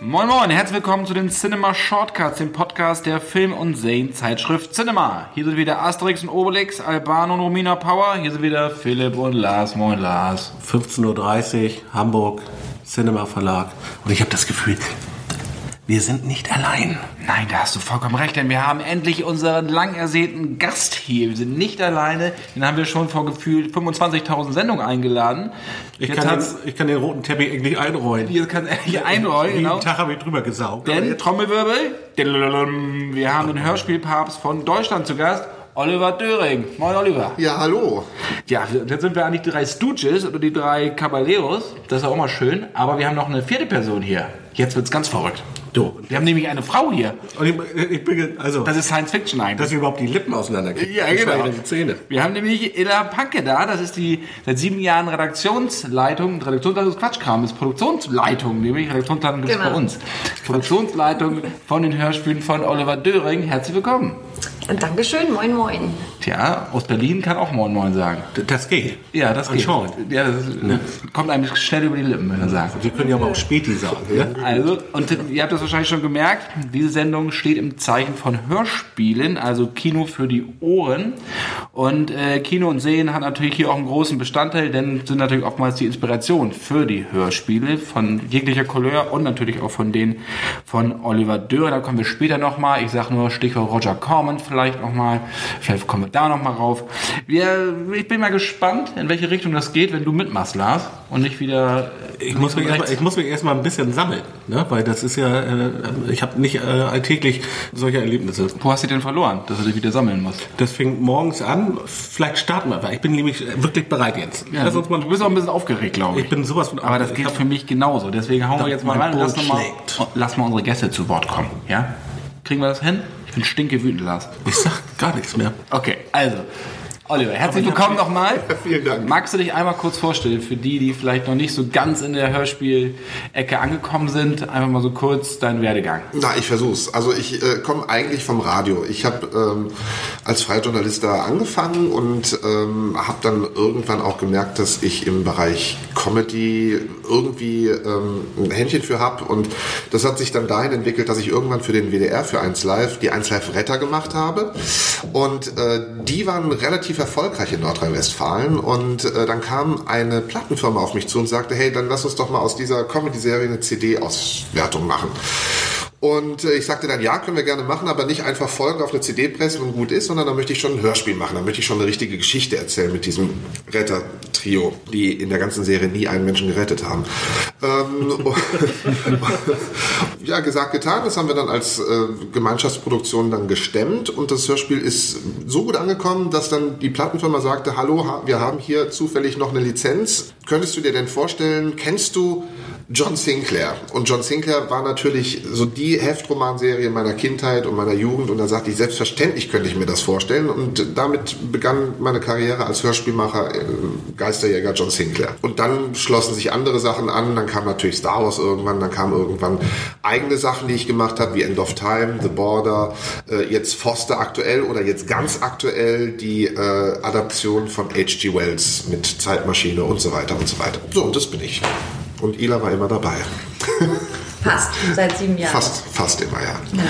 Moin Moin, herzlich willkommen zu den Cinema Shortcuts, dem Podcast der Film- und Serienzeitschrift Cinema. Hier sind wieder Asterix und Obelix, Alban und Romina Power. Hier sind wieder Philipp und Lars. Moin Lars. 15.30 Uhr, Hamburg, Cinema Verlag. Und ich habe das Gefühl, wir sind nicht allein. Nein, da hast du vollkommen recht, denn wir haben endlich unseren lang ersehnten Gast hier. Wir sind nicht alleine, den haben wir schon vor gefühlt 25.000 Sendungen eingeladen. Ich kann, den, ich kann den roten Teppich endlich einrollen. Hier kann endlich einrollen, Jeden genau. Tag habe ich drüber gesaugt. Denn, Trommelwirbel, wir haben den Hörspielpapst von Deutschland zu Gast, Oliver Döring. Moin Oliver. Ja, hallo. Ja, jetzt sind wir eigentlich die drei Stooges oder die drei Caballeros. Das ist auch mal schön. Aber wir haben noch eine vierte Person hier. Jetzt wird's ganz verrückt. Du. Wir haben nämlich eine Frau hier. Und ich, ich bin, also, Das ist Science Fiction eigentlich. dass ich überhaupt die Lippen auseinanderkriege. Ja, genau. Die Zähne. Wir haben nämlich Ella Panke da, das ist die seit sieben Jahren Redaktionsleitung, Redaktionsleitung ist Quatschkram, ist Produktionsleitung, nämlich Redaktionsleitung gibt es Genau. bei uns. Produktionsleitung von den Hörspielen von Oliver Döring. Herzlich willkommen. Und Dankeschön, moin moin. Tja, aus Berlin kann auch Moin Moin sagen. Das geht. Ja, das geht. Anschauend. Ja, das ist, kommt einem schnell über die Lippen, wenn er sagt. Wir können ja aber auch Späti sagen. Ja? Also, und ihr habt das wahrscheinlich schon gemerkt, diese Sendung steht im Zeichen von Hörspielen, also Kino für die Ohren. Und äh, Kino und Sehen hat natürlich hier auch einen großen Bestandteil, denn sind natürlich oftmals die Inspiration für die Hörspiele von jeglicher Couleur und natürlich auch von denen von Oliver Dörr. Da kommen wir später nochmal. Ich sage nur Stichwort Roger Corman vielleicht nochmal. Vielleicht kommen wir da nochmal rauf. Wir, ich bin mal gespannt, in welche Richtung das geht, wenn du mitmachst, Lars. Und nicht wieder... Ich muss, mich erstmal, ich muss mich erstmal ein bisschen sammeln, ne? weil das ist ja, äh, ich habe nicht äh, alltäglich solche Erlebnisse. Wo hast du denn verloren, dass du dich wieder sammeln musst? Das fängt morgens an, vielleicht starten wir, ich bin nämlich wirklich bereit jetzt. Ja, Lass uns mal, du bist auch ein bisschen aufgeregt, glaube ich. ich bin sowas von Aber das gilt für mich genauso. Deswegen hauen wir jetzt mal rein und lass, Boot noch mal, lass mal unsere Gäste zu Wort kommen. Ja? Kriegen wir das hin? Ich bin stinke wütend, Lars. Ich sag gar nichts mehr. Okay, also. Oliver, herzlich willkommen nochmal. Vielen Dank. Magst du dich einmal kurz vorstellen, für die, die vielleicht noch nicht so ganz in der Hörspielecke angekommen sind, einfach mal so kurz deinen Werdegang. Na, ich versuch's. Also ich äh, komme eigentlich vom Radio. Ich habe ähm, als Freijournalist da angefangen und ähm, habe dann irgendwann auch gemerkt, dass ich im Bereich Comedy irgendwie ähm, ein Händchen für habe. Und das hat sich dann dahin entwickelt, dass ich irgendwann für den WDR, für 1 Live, die 1 Live Retter gemacht habe. Und äh, die waren relativ erfolgreich in Nordrhein-Westfalen. Und äh, dann kam eine Plattenfirma auf mich zu und sagte, hey, dann lass uns doch mal aus dieser Comedy-Serie eine CD-Auswertung machen. Und äh, ich sagte dann, ja, können wir gerne machen, aber nicht einfach Folgen auf eine CD pressen und gut ist, sondern da möchte ich schon ein Hörspiel machen. Da möchte ich schon eine richtige Geschichte erzählen mit diesem Retter-Trio, die in der ganzen Serie nie einen Menschen gerettet haben. Ähm, ja, gesagt, getan. Das haben wir dann als äh, Gemeinschaftsproduktion dann gestemmt und das Hörspiel ist so gut angekommen, dass dann die Plattenfirma sagte, hallo, ha- wir haben hier zufällig noch eine Lizenz. Könntest du dir denn vorstellen, kennst du John Sinclair. Und John Sinclair war natürlich so die Heftromanserie meiner Kindheit und meiner Jugend. Und da sagte ich, selbstverständlich könnte ich mir das vorstellen. Und damit begann meine Karriere als Hörspielmacher, Geisterjäger John Sinclair. Und dann schlossen sich andere Sachen an. Dann kam natürlich Star Wars irgendwann. Dann kamen irgendwann eigene Sachen, die ich gemacht habe, wie End of Time, The Border, äh, jetzt Foster aktuell oder jetzt ganz aktuell die äh, Adaption von H.G. Wells mit Zeitmaschine und so weiter und so weiter. So, und das bin ich. Und Ila war immer dabei. Fast, seit sieben Jahren. Fast, fast immer, ja. Ja.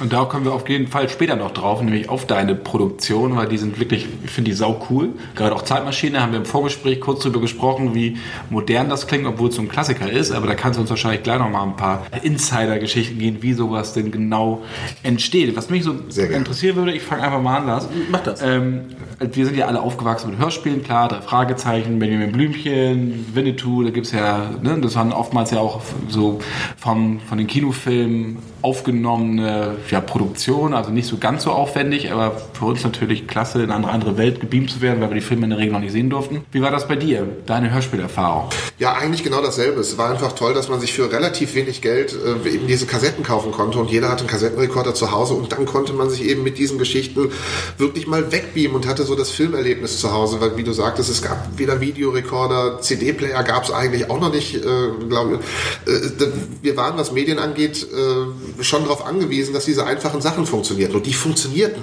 Und da kommen wir auf jeden Fall später noch drauf, nämlich auf deine Produktion, weil die sind wirklich, ich finde die sau cool. Gerade auch Zeitmaschine haben wir im Vorgespräch kurz drüber gesprochen, wie modern das klingt, obwohl es so ein Klassiker ist. Aber da kannst du uns wahrscheinlich gleich noch mal ein paar Insider-Geschichten gehen, wie sowas denn genau entsteht. Was mich so interessieren würde, ich fange einfach mal an, Lars. Mach das. Ähm, wir sind ja alle aufgewachsen mit Hörspielen, klar, drei Fragezeichen, Benjamin Blümchen, Winnetou, da gibt's ja, ne, das waren oftmals ja auch so vom, von den Kinofilmen aufgenommene ja, Produktion, also nicht so ganz so aufwendig, aber für uns natürlich klasse, in eine andere Welt gebeamt zu werden, weil wir die Filme in der Regel noch nicht sehen durften. Wie war das bei dir, deine Hörspielerfahrung? Ja, eigentlich genau dasselbe. Es war einfach toll, dass man sich für relativ wenig Geld äh, eben diese Kassetten kaufen konnte und jeder hatte einen Kassettenrekorder zu Hause und dann konnte man sich eben mit diesen Geschichten wirklich mal wegbeamen und hatte so das Filmerlebnis zu Hause, weil wie du sagtest, es gab weder Videorekorder, CD-Player gab es eigentlich auch noch nicht, äh, glaube ich. Äh, wir waren, was Medien angeht, äh, schon darauf angewiesen, dass diese einfachen Sachen funktionieren und die funktionierten.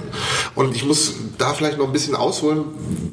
Und ich muss da vielleicht noch ein bisschen ausholen,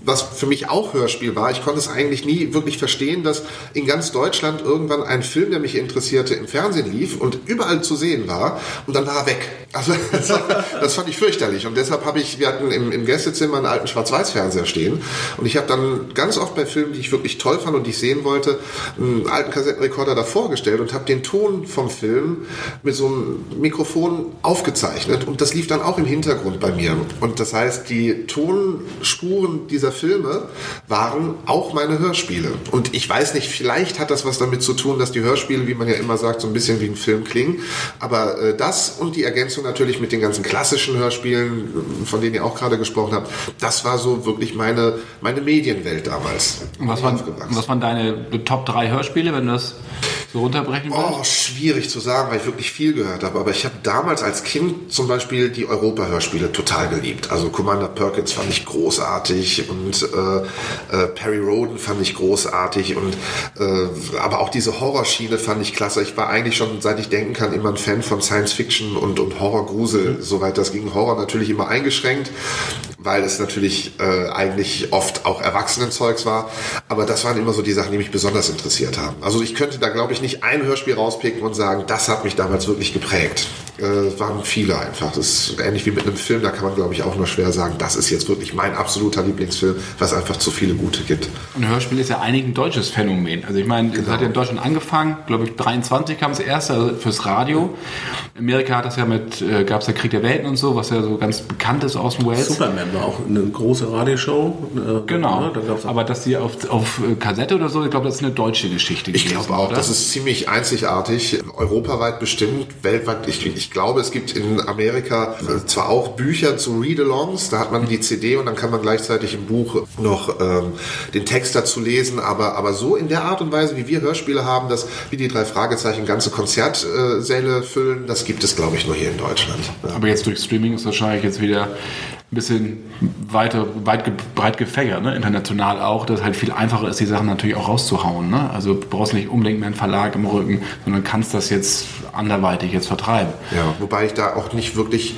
was für mich auch Hörspiel war. Ich konnte es eigentlich nie wirklich verstehen, dass in ganz Deutschland irgendwann ein Film, der mich interessierte, im Fernsehen lief und überall zu sehen war und dann war er weg. Also das, das fand ich fürchterlich und deshalb habe ich, wir hatten im, im Gästezimmer einen alten Schwarz-Weiß-Fernseher stehen und ich habe dann ganz oft bei Filmen, die ich wirklich toll fand und die ich sehen wollte, einen alten Kassettenrekorder davor gestellt und habe den Ton vom Film mit so einem Mikrofon aufgezeichnet und das lief dann auch im Hintergrund bei mir. Und das heißt, die Tonspuren dieser Filme waren auch meine Hörspiele. Und ich weiß nicht, vielleicht hat das was damit zu tun, dass die Hörspiele, wie man ja immer sagt, so ein bisschen wie ein Film klingen. Aber äh, das und die Ergänzung natürlich mit den ganzen klassischen Hörspielen, von denen ihr auch gerade gesprochen habt, das war so wirklich meine, meine Medienwelt damals. Und was waren, was waren deine Top 3 Hörspiele, wenn du das so runterbrechen willst? Oh, schwierig zu sagen, weil ich wirklich viel gehört habe. Aber ich habe damals als Kind zum Beispiel die Europa-Hörspiele total geliebt. Also Commander Perkins fand ich großartig und äh, äh, Perry Roden fand ich großartig und äh, aber auch diese Horrorschiene fand ich klasse. Ich war eigentlich schon, seit ich denken kann, immer ein Fan von Science Fiction und, und Horror-Grusel, soweit das ging. Horror natürlich immer eingeschränkt, weil es natürlich äh, eigentlich oft auch Erwachsenenzeugs war. Aber das waren immer so die Sachen, die mich besonders interessiert haben. Also ich könnte da, glaube ich, nicht ein Hörspiel rauspicken und sagen, das hat mich damals wirklich geprägt. Äh, waren viele einfach. Das ist ähnlich wie mit einem Film, da kann man, glaube ich, auch nur schwer sagen, das ist jetzt wirklich mein absoluter Lieblingsfilm, weil es einfach zu viele gute gibt. Und Hörspiel ist ja eigentlich ein deutsches Phänomen. Also ich meine, genau. es hat ja in Deutschland angefangen, glaube ich, 23 kam es erst, also fürs Radio. In Amerika hat das ja mit, äh, gab es ja Krieg der Welten und so, was ja so ganz bekannt ist aus dem Wales. Superman war auch eine große Radioshow. Äh, genau. Ne? Da Aber dass die auf, auf Kassette oder so, ich glaube, das ist eine deutsche Geschichte. Ich glaube auch, oder? das ist ziemlich einzigartig, europaweit bestimmt, weltweit. Ich, ich glaube, es gibt in Amerika zwar auch Bücher zu Read-Alongs, da hat man die CD und dann kann man gleichzeitig im Buch noch ähm, den Text dazu lesen, aber, aber so in der Art und Weise, wie wir Hörspiele haben, dass wie die drei Fragezeichen ganze Konzertsäle füllen, das gibt es, glaube ich, nur hier in Deutschland. Aber jetzt durch Streaming ist wahrscheinlich jetzt wieder ein bisschen weiter, weit, breit gefächert, ne? international auch, dass halt viel einfacher ist, die Sachen natürlich auch rauszuhauen. Ne? Also du brauchst nicht unbedingt mehr einen Verlag im Rücken, sondern kannst das jetzt anderweitig jetzt vertreiben. Ja, wobei ich da auch nicht wirklich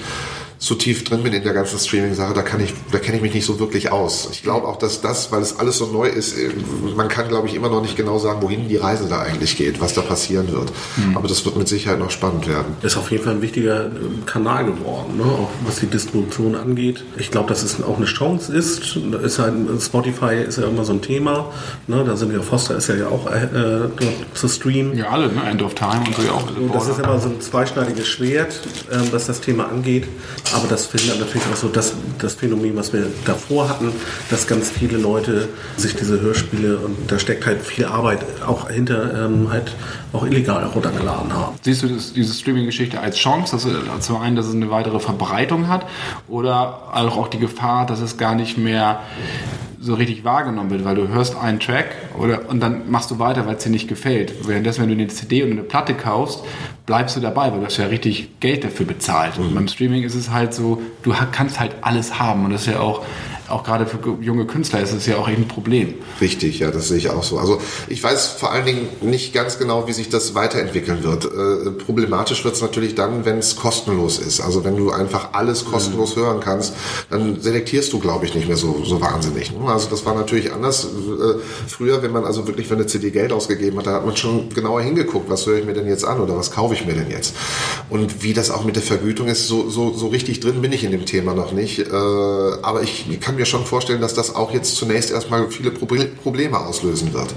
so tief drin bin in der ganzen Streaming-Sache, da kann ich, da kenne ich mich nicht so wirklich aus. Ich glaube auch, dass das, weil es alles so neu ist, äh, man kann, glaube ich, immer noch nicht genau sagen, wohin die Reise da eigentlich geht, was da passieren wird. Mhm. Aber das wird mit Sicherheit noch spannend werden. Ist auf jeden Fall ein wichtiger ähm, Kanal geworden, ne? auch was die Distribution angeht. Ich glaube, dass es auch eine Chance ist. ist halt, Spotify ist ja immer so ein Thema. Ne? Da sind ja Foster ist ja auch äh, dort zu streamen. Ja, alle, ne? End of Time und so ja auch. Das ist immer so ein zweischneidiges Schwert, äh, was das Thema angeht. Aber das findet natürlich auch so das, das Phänomen, was wir davor hatten, dass ganz viele Leute sich diese Hörspiele und da steckt halt viel Arbeit auch hinter ähm, halt auch illegal runtergeladen haben. Siehst du das, diese Streaming-Geschichte als Chance, dass zum einen, dass es eine weitere Verbreitung hat oder auch die Gefahr, dass es gar nicht mehr so richtig wahrgenommen wird, weil du hörst einen Track oder, und dann machst du weiter, weil es dir nicht gefällt. Währenddessen, wenn du eine CD und eine Platte kaufst, bleibst du dabei, weil du hast ja richtig Geld dafür bezahlt. Und mhm. beim Streaming ist es halt so, du kannst halt alles haben und das ist ja auch auch gerade für junge Künstler ist es ja auch eben ein Problem. Richtig, ja, das sehe ich auch so. Also ich weiß vor allen Dingen nicht ganz genau, wie sich das weiterentwickeln wird. Äh, problematisch wird es natürlich dann, wenn es kostenlos ist. Also wenn du einfach alles kostenlos mhm. hören kannst, dann selektierst du, glaube ich, nicht mehr so, so wahnsinnig. Ne? Also das war natürlich anders. Äh, früher, wenn man also wirklich für eine CD Geld ausgegeben hat, da hat man schon genauer hingeguckt, was höre ich mir denn jetzt an oder was kaufe ich mir denn jetzt. Und wie das auch mit der Vergütung ist, so, so, so richtig drin bin ich in dem Thema noch nicht. Äh, aber ich kann kann mir schon vorstellen, dass das auch jetzt zunächst erstmal viele Probleme auslösen wird.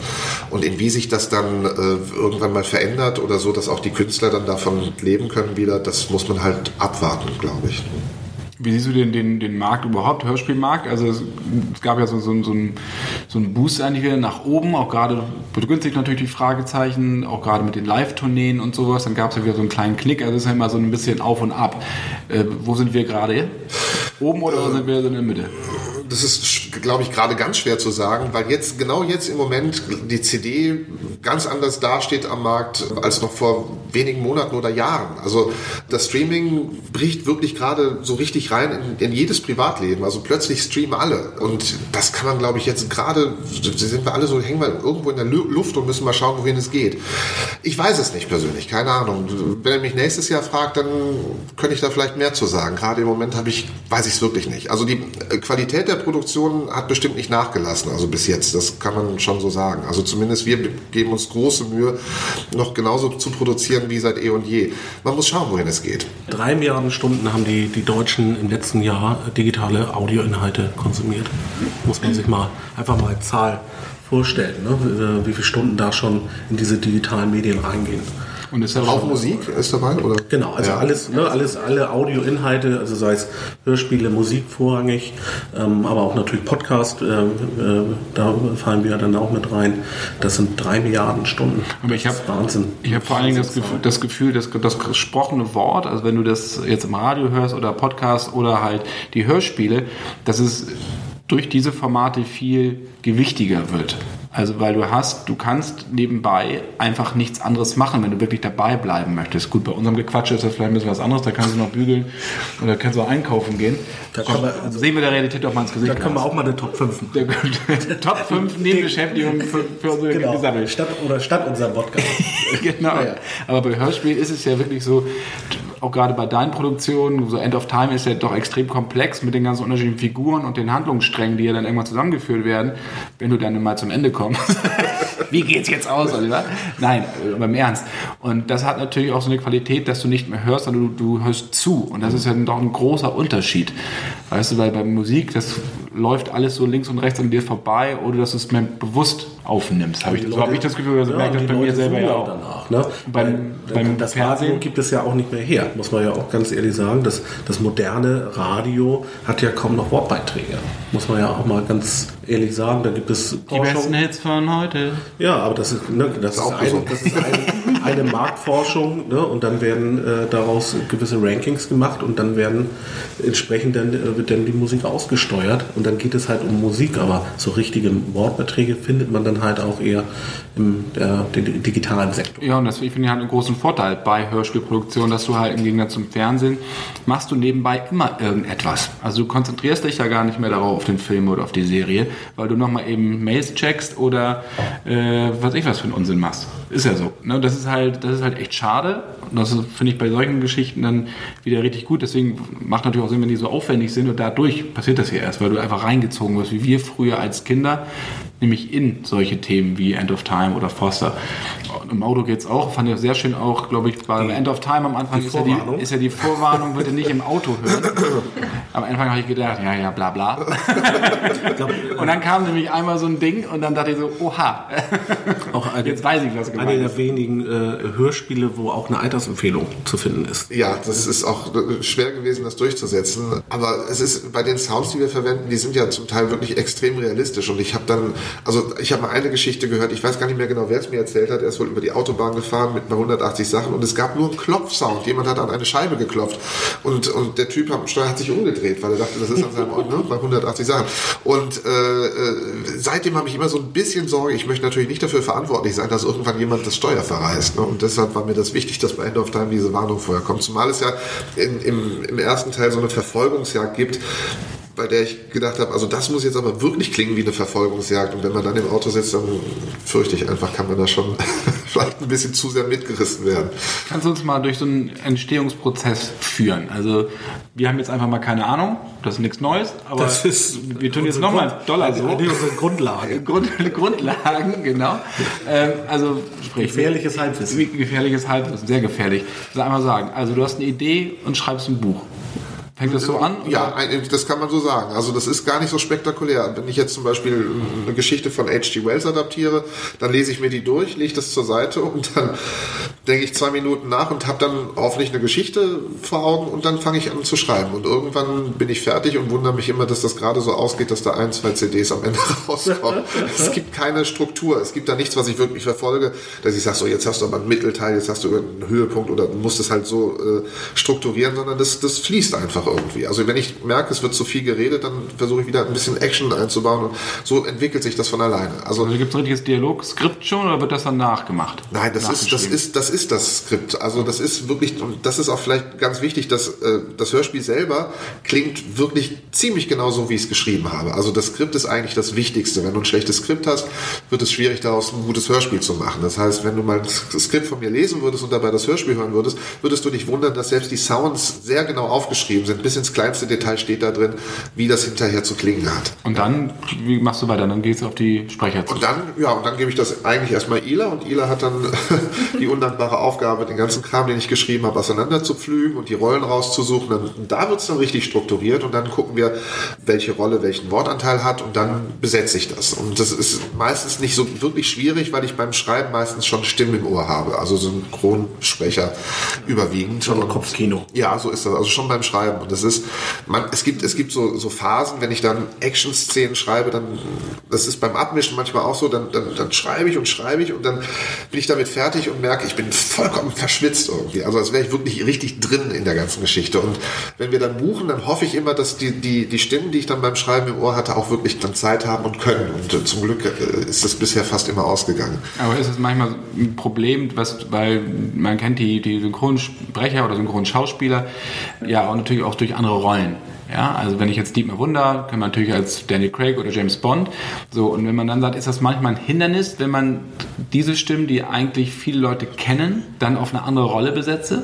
Und in wie sich das dann äh, irgendwann mal verändert oder so, dass auch die Künstler dann davon leben können wieder, das muss man halt abwarten, glaube ich. Wie siehst du den, den, den Markt überhaupt, Hörspielmarkt? Also es, es gab ja so, so, so, ein, so einen Boost eigentlich wieder nach oben, auch gerade begünstigt natürlich die Fragezeichen, auch gerade mit den Live-Tourneen und sowas. Dann gab es ja wieder so einen kleinen Knick, also es ist ja immer so ein bisschen auf und ab. Äh, wo sind wir gerade? Oben oder äh, sind wir in der Mitte? Das ist, glaube ich, gerade ganz schwer zu sagen, weil jetzt, genau jetzt im Moment die CD ganz anders dasteht am Markt als noch vor wenigen Monaten oder Jahren. Also das Streaming bricht wirklich gerade so richtig rein in, in jedes Privatleben. Also plötzlich streamen alle. Und das kann man, glaube ich, jetzt gerade, sind wir alle so, hängen wir irgendwo in der Luft und müssen mal schauen, wohin es geht. Ich weiß es nicht persönlich, keine Ahnung. Wenn er mich nächstes Jahr fragt, dann könnte ich da vielleicht mehr zu sagen. Gerade im Moment habe ich, weiß ich es wirklich nicht. Also die äh, Qualität der Produktion hat bestimmt nicht nachgelassen, also bis jetzt. Das kann man schon so sagen. Also zumindest wir geben uns große Mühe, noch genauso zu produzieren wie seit eh und je. Man muss schauen, wohin es geht. Drei Milliarden Stunden haben die, die Deutschen im letzten Jahr digitale Audioinhalte konsumiert. Muss man sich mal einfach mal Zahl vorstellen, ne? wie viele Stunden da schon in diese digitalen Medien reingehen. Und ist auch Musik ist dabei, oder? Genau, also ja. alles, ne, alles, alle Audioinhalte, also sei es Hörspiele, Musik vorrangig, ähm, aber auch natürlich Podcast, äh, äh, da fallen wir dann auch mit rein. Das sind drei Milliarden Stunden. Aber ich habe Wahnsinn. Ich habe vor allen Dingen das Gefühl, das Gefühl, dass das gesprochene Wort, also wenn du das jetzt im Radio hörst oder Podcast oder halt die Hörspiele, dass es durch diese Formate viel gewichtiger wird. Also weil du hast, du kannst nebenbei einfach nichts anderes machen, wenn du wirklich dabei bleiben möchtest. Gut, bei unserem Gequatsche ist das vielleicht ein bisschen was anderes, da kannst du noch bügeln oder kannst du auch einkaufen gehen. Da so, wir, also sehen wir der Realität doch mal ins Gesicht. Da können wir auch mal eine Top 5 der, der Top 5 Nebenbeschäftigungen für, für unsere genau. gesammelt. Statt, oder statt unserem Podcast. genau. Ja, ja. Aber bei Hörspielen ist es ja wirklich so, auch gerade bei deinen Produktionen, so End of Time ist ja doch extrem komplex mit den ganzen unterschiedlichen Figuren und den Handlungssträngen, die ja dann irgendwann zusammengeführt werden, wenn du dann mal zum Ende kommst bekommen. Wie geht's jetzt aus, Oliver? Nein, aber im Ernst. Und das hat natürlich auch so eine Qualität, dass du nicht mehr hörst, sondern du, du hörst zu. Und das ist ja doch ein großer Unterschied. Weißt du, weil bei Musik, das läuft alles so links und rechts an dir vorbei, oder dass du es mir bewusst aufnimmst. Hab ich, so habe ich das Gefühl, also ja, merke das bei mir selber ja auch. Danach, ne? beim, beim das Fernsehen Radio gibt es ja auch nicht mehr her, muss man ja auch ganz ehrlich sagen. Das, das moderne Radio hat ja kaum noch Wortbeiträge, muss man ja auch mal ganz ehrlich sagen. Da gibt es die besten Hits von heute. Ja, aber das ist, ne, das, das ist, ein, so. das ist ein, eine Marktforschung ne, und dann werden äh, daraus gewisse Rankings gemacht und dann werden entsprechend dann, äh, wird dann die Musik ausgesteuert und dann geht es halt um Musik, aber so richtige Wortbeiträge findet man dann halt auch eher im den digitalen Sektor. Ja, und das finde ich halt einen großen Vorteil bei Hörspielproduktion, dass du halt im Gegensatz zum Fernsehen machst du nebenbei immer irgendetwas. Also du konzentrierst dich ja gar nicht mehr darauf auf den Film oder auf die Serie, weil du nochmal eben Mails checkst oder äh, was ich was für einen Unsinn machst. Ist ja so. Ne? Das ist halt, das ist halt echt schade. Und das finde ich bei solchen Geschichten dann wieder richtig gut. Deswegen macht natürlich auch Sinn, wenn die so aufwendig sind und dadurch passiert das hier erst, weil du einfach reingezogen wirst, wie wir früher als Kinder, nämlich in solche Themen wie End of Time oder Foster. Und Im Auto geht es auch, fand ich sehr schön auch, glaube ich, bei End of Time am Anfang ist ja, die, ist ja, die, Vorwarnung, bitte nicht im Auto hören. Am Anfang habe ich gedacht, ja, ja, bla bla. und dann kam nämlich einmal so ein Ding und dann dachte ich so, oha, auch eine, jetzt weiß ich, was gemeint Eine der wenigen äh, Hörspiele, wo auch eine Altersempfehlung zu finden ist. Ja, das ist auch äh, schwer gewesen, das durchzusetzen. Aber es ist bei den Sounds, die wir verwenden, die sind ja zum Teil wirklich extrem realistisch. Und ich habe dann, also ich habe mal eine Geschichte gehört, ich weiß gar nicht mehr genau, wer es mir erzählt hat. Er ist wohl über die Autobahn gefahren mit 180 Sachen und es gab nur einen Klopfsound. Jemand hat an eine Scheibe geklopft. Und, und der Typ Steuer hat sich umgedreht, weil er dachte, das ist an seinem Ort, ne, bei 180 Sachen. Und äh, äh, seitdem habe ich immer so ein bisschen Sorge, ich möchte natürlich nicht dafür verantwortlich sein, dass irgendwann jemand das Steuer verreißt. Ne? Und deshalb war mir das wichtig, dass bei End of Time diese Warnung vorher kommt. Zumal es ja in, im, im ersten Teil so eine Verfolgungsjagd gibt, bei der ich gedacht habe, also das muss jetzt aber wirklich klingen wie eine Verfolgungsjagd. Und wenn man dann im Auto sitzt, dann fürchte ich einfach, kann man da schon vielleicht ein bisschen zu sehr mitgerissen werden. Kannst du uns mal durch so einen Entstehungsprozess führen? Also wir haben jetzt einfach mal keine Ahnung, das ist nichts Neues, aber das ist wir tun jetzt nochmal Dollar so. Die unsere Grundlage. Grund, Grundlagen, genau. Ähm, also sprich, gefährliches Halbwissen. Gefährliches Halbwissen, sehr gefährlich. Ich soll einmal sagen, also du hast eine Idee und schreibst ein Buch Fängt das so an? Ja, ein- das kann man so sagen. Also das ist gar nicht so spektakulär. Wenn ich jetzt zum Beispiel eine Geschichte von H.G. Wells adaptiere, dann lese ich mir die durch, lege das zur Seite und dann denke ich zwei Minuten nach und habe dann hoffentlich eine Geschichte vor Augen und dann fange ich an zu schreiben. Und irgendwann bin ich fertig und wundere mich immer, dass das gerade so ausgeht, dass da ein, zwei CDs am Ende rauskommen. es gibt keine Struktur. Es gibt da nichts, was ich wirklich verfolge, dass ich sage, so jetzt hast du aber einen Mittelteil, jetzt hast du einen Höhepunkt oder du musst es halt so äh, strukturieren, sondern das, das fließt einfach irgendwie. Also wenn ich merke, es wird zu viel geredet, dann versuche ich wieder ein bisschen Action einzubauen und so entwickelt sich das von alleine. Also Also gibt es ein richtiges Dialogskript schon oder wird das dann nachgemacht? Nein, das ist, das ist, das ist das Skript. Also das ist wirklich, und das ist auch vielleicht ganz wichtig, dass äh, das Hörspiel selber klingt wirklich ziemlich genau so, wie ich es geschrieben habe. Also das Skript ist eigentlich das Wichtigste. Wenn du ein schlechtes Skript hast, wird es schwierig, daraus ein gutes Hörspiel zu machen. Das heißt, wenn du mal ein Skript von mir lesen würdest und dabei das Hörspiel hören würdest, würdest du dich wundern, dass selbst die Sounds sehr genau aufgeschrieben sind. Bis ins kleinste Detail steht da drin, wie das hinterher zu klingen hat. Und dann, wie machst du weiter? Dann gehst du auf die Sprecher zu. Und dann, ja, und dann gebe ich das eigentlich erstmal Ila und Ila hat dann die undankbare Aufgabe, den ganzen Kram, den ich geschrieben habe, auseinander zu pflügen und die Rollen rauszusuchen. Dann, und da wird es dann richtig strukturiert und dann gucken wir, welche Rolle welchen Wortanteil hat und dann besetze ich das. Und das ist meistens nicht so wirklich schwierig, weil ich beim Schreiben meistens schon Stimmen im Ohr habe, also Synchronsprecher überwiegend. Schon Und- Kopfkino. ja, so ist das. Also schon beim Schreiben. Und das ist, man, es gibt, es gibt so, so Phasen, wenn ich dann Action-Szenen schreibe, dann, das ist beim Abmischen manchmal auch so, dann, dann, dann schreibe ich und schreibe ich und dann bin ich damit fertig und merke, ich bin vollkommen verschwitzt irgendwie. Also als wäre ich wirklich richtig drin in der ganzen Geschichte. Und wenn wir dann buchen, dann hoffe ich immer, dass die, die, die Stimmen, die ich dann beim Schreiben im Ohr hatte, auch wirklich dann Zeit haben und können. Und äh, zum Glück äh, ist das bisher fast immer ausgegangen. Aber ist es manchmal ein Problem, was, weil man kennt die, die Synchronsprecher oder Synchronschauspieler ja auch natürlich auch durch andere Rollen. Ja, also wenn ich jetzt Dietmar Wunder, kann man natürlich als Daniel Craig oder James Bond. So, und wenn man dann sagt, ist das manchmal ein Hindernis, wenn man diese Stimmen, die eigentlich viele Leute kennen, dann auf eine andere Rolle besetze?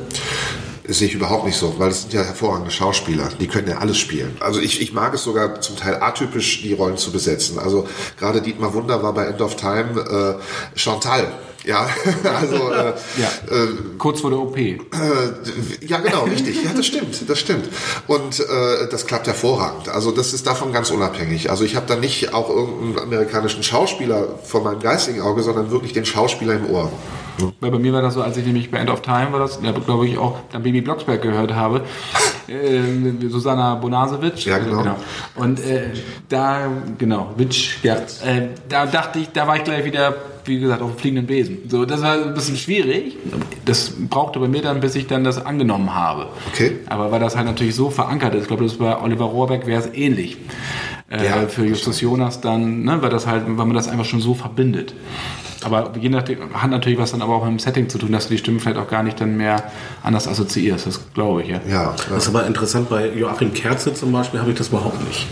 Das sehe ich überhaupt nicht so, weil es sind ja hervorragende Schauspieler. Die können ja alles spielen. Also ich, ich mag es sogar zum Teil atypisch, die Rollen zu besetzen. Also gerade Dietmar Wunder war bei End of Time äh, Chantal. Ja, also äh, Ja. Kurz vor der OP. äh, ja, genau, richtig. Ja, das stimmt, das stimmt. Und äh, das klappt hervorragend. Also das ist davon ganz unabhängig. Also ich habe da nicht auch irgendeinen amerikanischen Schauspieler vor meinem geistigen Auge, sondern wirklich den Schauspieler im Ohr. Weil bei mir war das so, als ich nämlich bei End of Time war das, ja, glaube ich, auch dann Baby Blocksberg gehört habe, äh, Susanna Bonasewitsch. Ja, genau. Und äh, da, genau, Witsch, ja, äh, da dachte ich, da war ich gleich wieder, wie gesagt, auf dem fliegenden Besen. So, das war ein bisschen schwierig. Das brauchte bei mir dann, bis ich dann das angenommen habe. Okay. Aber weil das halt natürlich so verankert ist, ich glaube, das bei Oliver Rohrbeck wäre es ähnlich. Äh, Ja, für Justus Jonas dann, ne, weil das halt, weil man das einfach schon so verbindet. Aber je nachdem, hat natürlich was dann aber auch mit dem Setting zu tun, dass du die Stimmen vielleicht auch gar nicht dann mehr anders assoziierst. Das glaube ich, ja. Ja, Das ist aber interessant, bei Joachim Kerze zum Beispiel habe ich das überhaupt nicht.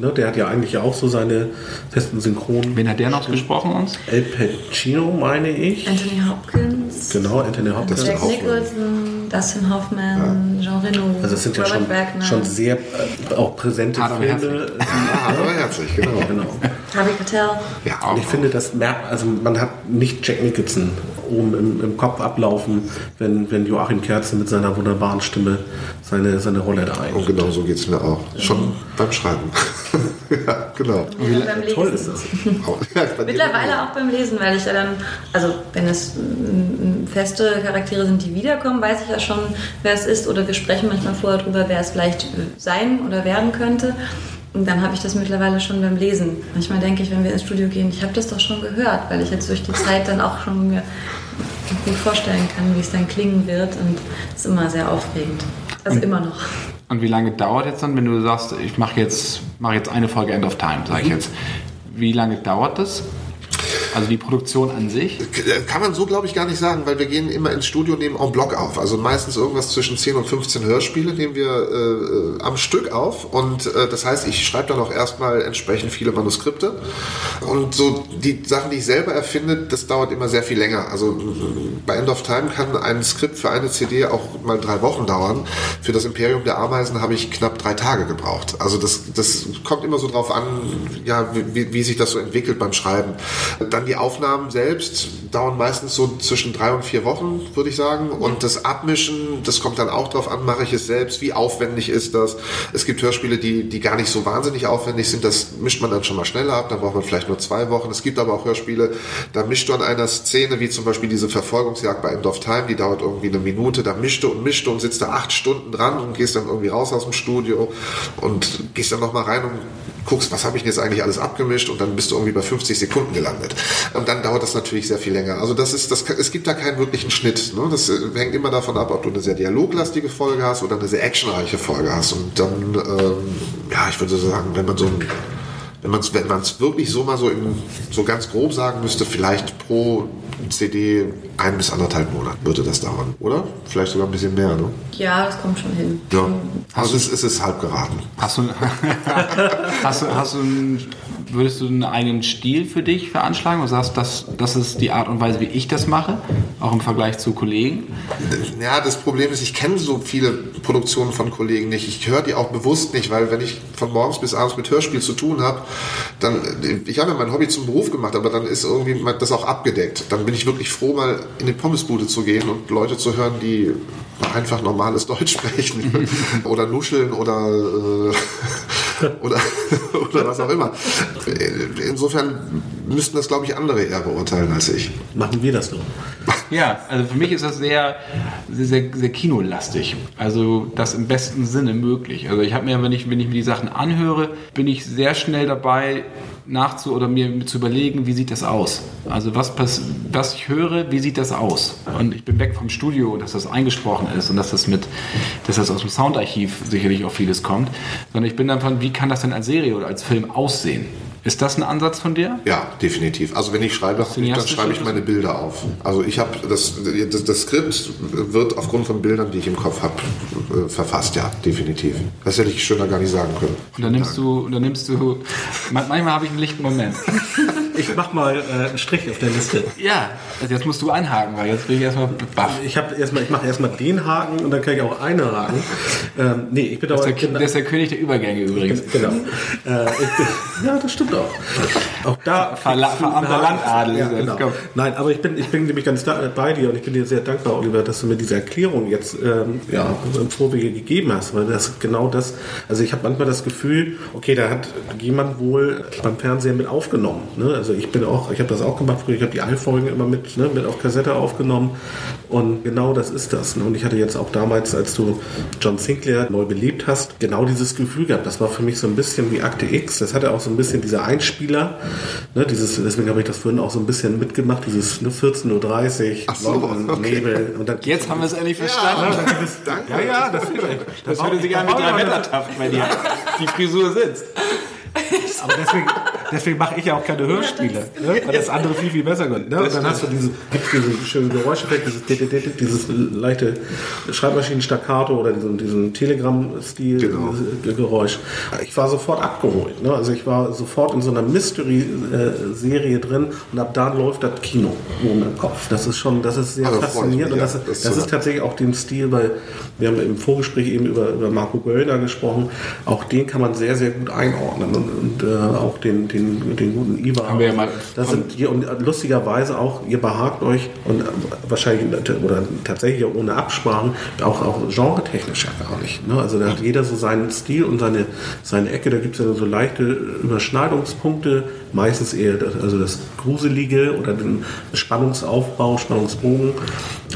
Ne, der hat ja eigentlich auch so seine festen Synchronen. Wen hat der noch gesprochen uns? El Pacino, meine ich. Anthony Hopkins, Genau, Anthony Hopkins. Jack auch- Nicholson, Dustin Hoffman, Jean Reno, Also es sind ja schon, schon sehr äh, auch präsente aber Filme. ah, aber herzlich, genau. genau. Harvey Keitel. Ja, Und ich finde, das merkt, also man hat nicht Jack Nicholson oben im, im Kopf ablaufen, wenn, wenn Joachim Kerze mit seiner wunderbaren Stimme seine, seine Rolle da und einnimmt. genau so geht es mir auch. Schon beim Schreiben. ja, genau. Ja, beim Lesen. Toll ist das. Ja, Mittlerweile auch beim Lesen, weil ich ja dann, also wenn es mm, feste Charaktere sind, die wiederkommen, weiß ich ja schon, wer es ist. Oder wir sprechen manchmal vorher drüber, wer es vielleicht sein oder werden könnte. Und dann habe ich das mittlerweile schon beim Lesen. Manchmal denke ich, wenn wir ins Studio gehen, ich habe das doch schon gehört, weil ich jetzt durch die Zeit dann auch schon mir gut vorstellen kann, wie es dann klingen wird. Und es ist immer sehr aufregend. Also immer noch. Und wie lange dauert jetzt dann, wenn du sagst, ich mache jetzt, mache jetzt eine Folge End of Time, sage ich jetzt. Wie lange dauert das? Also die Produktion an sich? Kann man so, glaube ich, gar nicht sagen, weil wir gehen immer ins Studio und nehmen en bloc auf. Also meistens irgendwas zwischen 10 und 15 Hörspiele nehmen wir äh, am Stück auf. Und äh, das heißt, ich schreibe dann auch erstmal entsprechend viele Manuskripte. Und so die Sachen, die ich selber erfinde, das dauert immer sehr viel länger. Also äh, bei End of Time kann ein Skript für eine CD auch mal drei Wochen dauern. Für das Imperium der Ameisen habe ich knapp drei Tage gebraucht. Also das, das kommt immer so drauf an, ja, wie, wie sich das so entwickelt beim Schreiben. Dann die Aufnahmen selbst dauern meistens so zwischen drei und vier Wochen, würde ich sagen. Und das Abmischen, das kommt dann auch drauf an, mache ich es selbst, wie aufwendig ist das. Es gibt Hörspiele, die, die gar nicht so wahnsinnig aufwendig sind, das mischt man dann schon mal schneller ab, dann braucht man vielleicht nur zwei Wochen. Es gibt aber auch Hörspiele, da mischt du an einer Szene, wie zum Beispiel diese Verfolgungsjagd bei End of Time, die dauert irgendwie eine Minute, da mischt du und mischt du und sitzt da acht Stunden dran und gehst dann irgendwie raus aus dem Studio und gehst dann nochmal rein und guckst, was habe ich denn jetzt eigentlich alles abgemischt und dann bist du irgendwie bei 50 Sekunden gelandet. Und dann dauert das natürlich sehr viel länger. Also das ist, das, es gibt da keinen wirklichen Schnitt. Ne? Das äh, hängt immer davon ab, ob du eine sehr dialoglastige Folge hast oder eine sehr actionreiche Folge hast. Und dann, ähm, ja, ich würde sagen, wenn man so ein wenn man es wenn man's wirklich so mal so, in, so ganz grob sagen müsste, vielleicht pro CD ein bis anderthalb Monate würde das dauern, oder? Vielleicht sogar ein bisschen mehr, ne? Ja, das kommt schon hin. Ja. Also es, es ist halb geraten. Hast du, hast du, hast du einen, würdest du einen eigenen Stil für dich veranschlagen und sagst, das, das ist die Art und Weise, wie ich das mache, auch im Vergleich zu Kollegen? Ja, das Problem ist, ich kenne so viele Produktionen von Kollegen nicht. Ich höre die auch bewusst nicht, weil wenn ich von morgens bis abends mit Hörspiel zu tun habe, dann, ich habe ja mein Hobby zum Beruf gemacht, aber dann ist irgendwie das auch abgedeckt. Dann bin ich wirklich froh, mal in die Pommesbude zu gehen und Leute zu hören, die einfach normales Deutsch sprechen oder nuscheln oder, äh, oder, oder was auch immer. Insofern müssten das, glaube ich, andere eher beurteilen als ich. Machen wir das nur. Ja, also für mich ist das sehr, sehr, sehr, sehr kinolastig. Also das im besten Sinne möglich. Also ich habe mir, wenn ich, wenn ich mir die Sachen anhöre, bin ich sehr schnell dabei, nachzu oder mir zu überlegen, wie sieht das aus? Also was, was ich höre, wie sieht das aus? Und ich bin weg vom Studio, dass das eingesprochen ist und dass das mit, dass das aus dem Soundarchiv sicherlich auch vieles kommt, sondern ich bin davon, wie kann das denn als Serie oder als Film aussehen? Ist das ein Ansatz von dir? Ja, definitiv. Also wenn ich schreibe, dann schreibe ich meine Bilder auf. Also ich habe das, das, das, Skript wird aufgrund von Bildern, die ich im Kopf habe, äh, verfasst. Ja, definitiv. Das hätte ich schöner gar nicht sagen können. Und dann nimmst du, dann nimmst du. Manchmal habe ich einen lichten Moment. ich mach mal äh, einen Strich auf der Liste. Ja, also jetzt musst du einhaken, weil jetzt bin ich erstmal baff. Ich erstmal, ich mache erstmal den Haken und dann kann ich auch einen haken. Ähm, nee, ich bin das, aber, der, das ist der König der Übergänge übrigens. Genau. Äh, ich, ja, das stimmt auch. Auch da. Verla verarmter Landadel. Ja, genau. Nein, aber ich bin, ich bin nämlich ganz da, bei dir und ich bin dir sehr dankbar, Oliver, dass du mir diese Erklärung jetzt ähm, ja, im Vorwege gegeben hast, weil das genau das, also ich habe manchmal das Gefühl, okay, da hat jemand wohl beim Fernsehen mit aufgenommen. Ne? Also ich bin auch, ich habe das auch gemacht früher, ich habe die Allfolgen immer mit, ne, mit auf Kassette aufgenommen und genau das ist das. Ne? Und ich hatte jetzt auch damals, als du John Sinclair neu belebt hast, genau dieses Gefühl gehabt. Das war für mich so ein bisschen wie Akte X. Das hatte auch so ein bisschen diese Einspieler. Ne? Dieses, deswegen habe ich das vorhin auch so ein bisschen mitgemacht, dieses ne, 14.30 Uhr, so, okay. Nebel. Und dann, Jetzt haben wir es endlich verstanden. Ja, danke. ja, ja das, das, das würde sich an mit drei Wettertaft, wenn die, die Frisur sitzt. Aber deswegen, deswegen mache ich ja auch keine Hörspiele, ne? weil das andere viel, viel besser können. Ne? Und dann hast du diese, gibt's diese schönen Geräuscheffekt, dieses, dieses leichte Schreibmaschinen-Staccato oder diesen, diesen Telegram-Stil-Geräusch. Genau. Ich war sofort abgeholt. Ne? Also ich war sofort in so einer Mystery-Serie drin und ab da läuft das Kino oben im Kopf. Das ist schon, das ist sehr also faszinierend und das, ja, das, das ist tatsächlich auch den Stil, weil wir haben im Vorgespräch eben über, über Marco Göllner gesprochen. Auch den kann man sehr, sehr gut einordnen und, und äh, auch den, den, den guten Ivar. Haben wir ja mal das sind hier, und lustigerweise auch, ihr behagt euch und wahrscheinlich oder tatsächlich ohne Absprachen auch, auch genretechnisch ja gar nicht. Ne? Also da hat jeder so seinen Stil und seine, seine Ecke, da gibt es ja so leichte Überschneidungspunkte, meistens eher das, also das Gruselige oder den Spannungsaufbau, Spannungsbogen.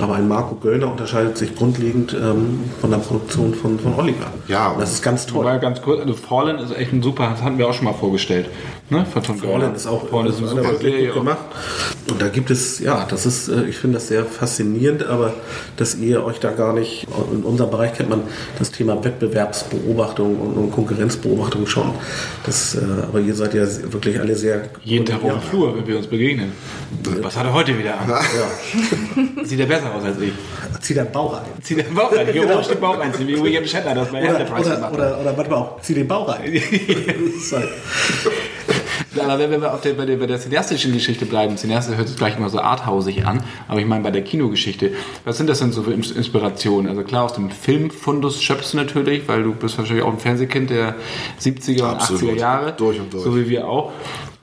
Aber ein Marco Göllner unterscheidet sich grundlegend ähm, von der Produktion von, von Oliver. Ja. Und das ist ganz toll. Wobei ganz kurz, also Fallen ist echt ein super, das hatten wir auch schon mal vorgestellt. Ne? Von Tom Fallen ist auch Fallen ist ein super Serie gut gemacht. Und da gibt es, ja, das ist, äh, ich finde das sehr faszinierend, aber dass ihr euch da gar nicht, in unserem Bereich kennt man das Thema Wettbewerbsbeobachtung und, Konkurrenzbeobachtung schon. Das, äh, aber ihr seid ja wirklich alle sehr... Jeden Tag auf dem Flur, wenn wir uns begegnen. Was hat er heute wieder an? Ja. Sieht er besser aus als ich. Zieh deinen Bauch ein. Zieh deinen Bauch ein. Hier oben den Bauch ein. Wie William Shatner das bei oder, Enterprise oder, gemacht oder, oder manchmal auch, zieh den Bauch rein. aber wenn wir auf der, bei, der, bei der cineastischen Geschichte bleiben, Cineaste hört sich gleich immer so arthausig an, aber ich meine bei der Kinogeschichte, was sind das denn so für Inspirationen? Also klar, aus dem Filmfundus schöpfst du natürlich, weil du bist wahrscheinlich auch ein Fernsehkind der 70er und 80er Jahre. Durch und durch. So wie wir auch.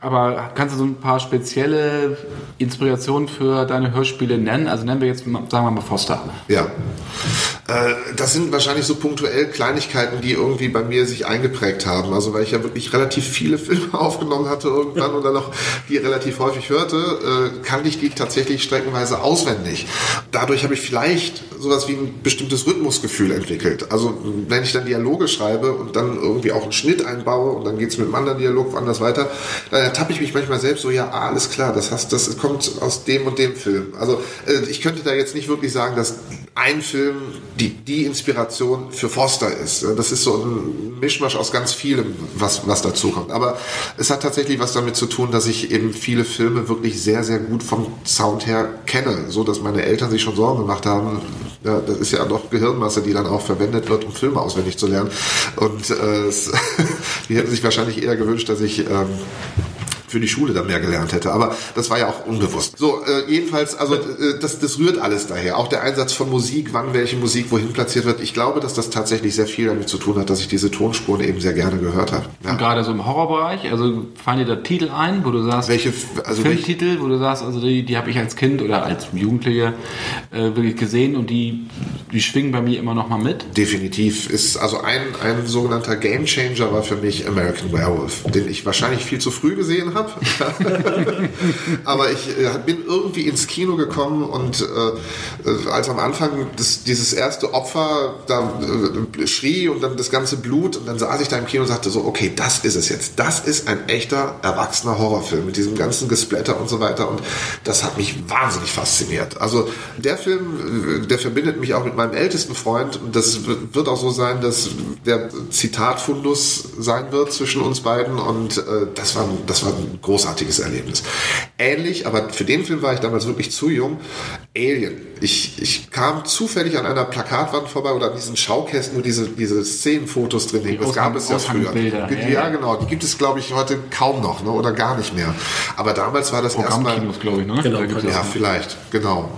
Aber kannst du so ein paar spezielle Inspirationen für deine Hörspiele nennen? Also nennen wir jetzt, sagen wir mal Foster. Ja. Äh, das sind wahrscheinlich so punktuell Kleinigkeiten, die irgendwie bei mir sich eingeprägt haben. Also weil ich ja wirklich relativ viele Filme aufgenommen hatte irgendwann dann noch die relativ häufig hörte, äh, kannte ich die tatsächlich streckenweise auswendig. Dadurch habe ich vielleicht sowas wie ein bestimmtes Rhythmusgefühl entwickelt. Also wenn ich dann Dialoge schreibe und dann irgendwie auch einen Schnitt einbaue und dann geht es mit einem anderen Dialog woanders weiter, dann ertappe ich mich manchmal selbst so, ja, alles klar, das heißt, das kommt aus dem und dem Film. Also äh, ich könnte da jetzt nicht wirklich sagen, dass ein Film die, die Inspiration für Foster ist. Das ist so ein Mischmasch aus ganz vielem, was, was dazu kommt. Aber es hat tatsächlich was damit zu tun, dass ich eben viele Filme wirklich sehr, sehr gut vom Sound her kenne, so dass meine Eltern sich schon Sorgen gemacht haben. Ja, das ist ja doch Gehirnmasse, die dann auch verwendet wird, um Filme auswendig zu lernen. Und äh, die hätten sich wahrscheinlich eher gewünscht, dass ich ähm, für die Schule dann mehr gelernt hätte. Aber das war ja auch unbewusst. So, äh, jedenfalls, also äh, das, das rührt alles daher. Auch der Einsatz von Musik, wann welche Musik wohin platziert wird. Ich glaube, dass das tatsächlich sehr viel damit zu tun hat, dass ich diese Tonspuren eben sehr gerne gehört habe. Ja. Und gerade so im Horrorbereich, also fallen dir da Titel ein, wo du sagst, welche also Filmtitel, wo du sagst, also die, die habe ich als Kind oder als Jugendlicher äh, wirklich gesehen und die, die schwingen bei mir immer noch mal mit? Definitiv. Ist also ein, ein sogenannter Gamechanger war für mich American Werewolf, den ich wahrscheinlich viel zu früh gesehen habe habe. Aber ich äh, bin irgendwie ins Kino gekommen und äh, als am Anfang das, dieses erste Opfer da äh, schrie und dann das ganze Blut und dann saß ich da im Kino und sagte so, okay, das ist es jetzt. Das ist ein echter erwachsener Horrorfilm mit diesem ganzen Gesplatter und so weiter und das hat mich wahnsinnig fasziniert. Also der Film, äh, der verbindet mich auch mit meinem ältesten Freund und das wird auch so sein, dass der Zitatfundus sein wird zwischen uns beiden und äh, das war, das war ein großartiges Erlebnis. Ähnlich, aber für den Film war ich damals wirklich zu jung. Alien. Ich, ich kam zufällig an einer Plakatwand vorbei oder an diesen Schaukästen, wo diese, diese Szenenfotos drin hingen. Das gab es ja früher. Ja, ja, genau. Die gibt es, glaube ich, heute kaum noch ne? oder gar nicht mehr. Aber damals war das erstmal. glaube ich, ne? Genau, ja, vielleicht. Genau.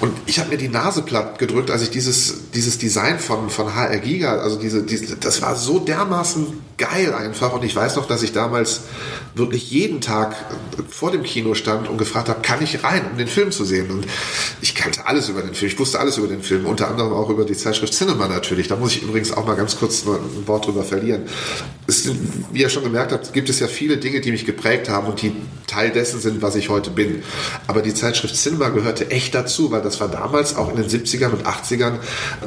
Und ich habe mir die Nase platt gedrückt, als ich dieses, dieses Design von, von HR Giga, also diese, diese, das war so dermaßen geil einfach. Und ich weiß noch, dass ich damals wirklich jeden Tag vor dem Kino stand und gefragt habe, kann ich rein, um den Film zu sehen? Und ich kannte alles über den Film. Ich wusste alles über den Film, unter anderem auch über die Zeitschrift Cinema natürlich. Da muss ich übrigens auch mal ganz kurz ein Wort drüber verlieren. Es, wie ihr schon gemerkt habt, gibt es ja viele Dinge, die mich geprägt haben und die Teil dessen sind, was ich heute bin. Aber die Zeitschrift Cinema gehörte echt dazu, weil das war damals auch in den 70ern und 80ern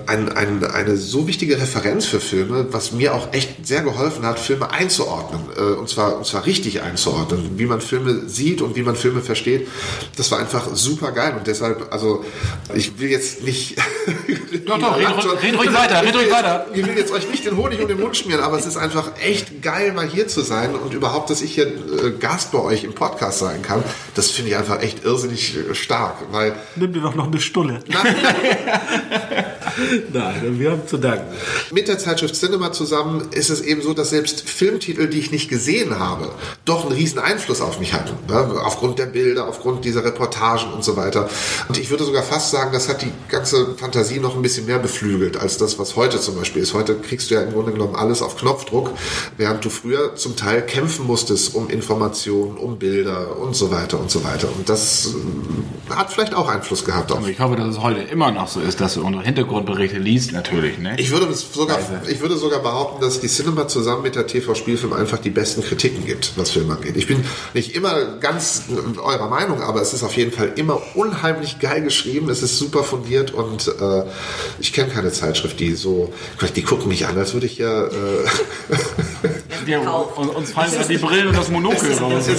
ein, ein, eine so wichtige Referenz für Filme, was mir auch echt sehr geholfen hat, Filme einzuordnen. Äh, und zwar, und zwar richtig einzuordnen. Wie man Filme sieht und wie man Filme versteht. Das war einfach super geil. Und deshalb, also ich will jetzt nicht. doch, doch, red, red ruhig weiter, red ruhig weiter. Ich will jetzt euch nicht den Honig um den Mund schmieren, aber es ist einfach echt geil, mal hier zu sein und überhaupt, dass ich hier äh, Gast bei euch im Podcast sein kann. Das finde ich einfach echt irrsinnig äh, stark. Weil Nimm dir doch noch eine Stulle. Nein, wir haben zu danken. Mit der Zeitschrift Cinema zusammen ist es eben so, dass selbst Filmtitel, die ich nicht gesehen habe, doch einen riesen Einfluss auf mich hatten. Ne? Aufgrund der Bilder, aufgrund dieser Reportagen und so weiter. Und ich würde sogar fast sagen, das hat die ganze Fantasie noch ein bisschen mehr beflügelt als das, was heute zum Beispiel ist. Heute kriegst du ja im Grunde genommen alles auf Knopfdruck, während du früher zum Teil kämpfen musstest um Informationen, um Bilder und so weiter und so weiter. Und das äh, hat vielleicht auch Einfluss gehabt. Auf ich hoffe, dass es heute immer noch so ist, dass du unsere Hintergrundberichte liest, natürlich. Ne? Ich, würde sogar, ich würde sogar behaupten, dass die Cinema zusammen mit der TV-Spielfilm einfach die besten Kritiken gibt, was Filme angeht. Ich bin nicht immer ganz eurer Meinung, aber es ist auf jeden Fall immer unheimlich geil geschrieben. Es ist super fundiert und äh, ich kenne keine Zeitschrift, die so, die gucken mich an, als würde ich ja. Äh, ja uns fallen die Brillen und das Monokel raus.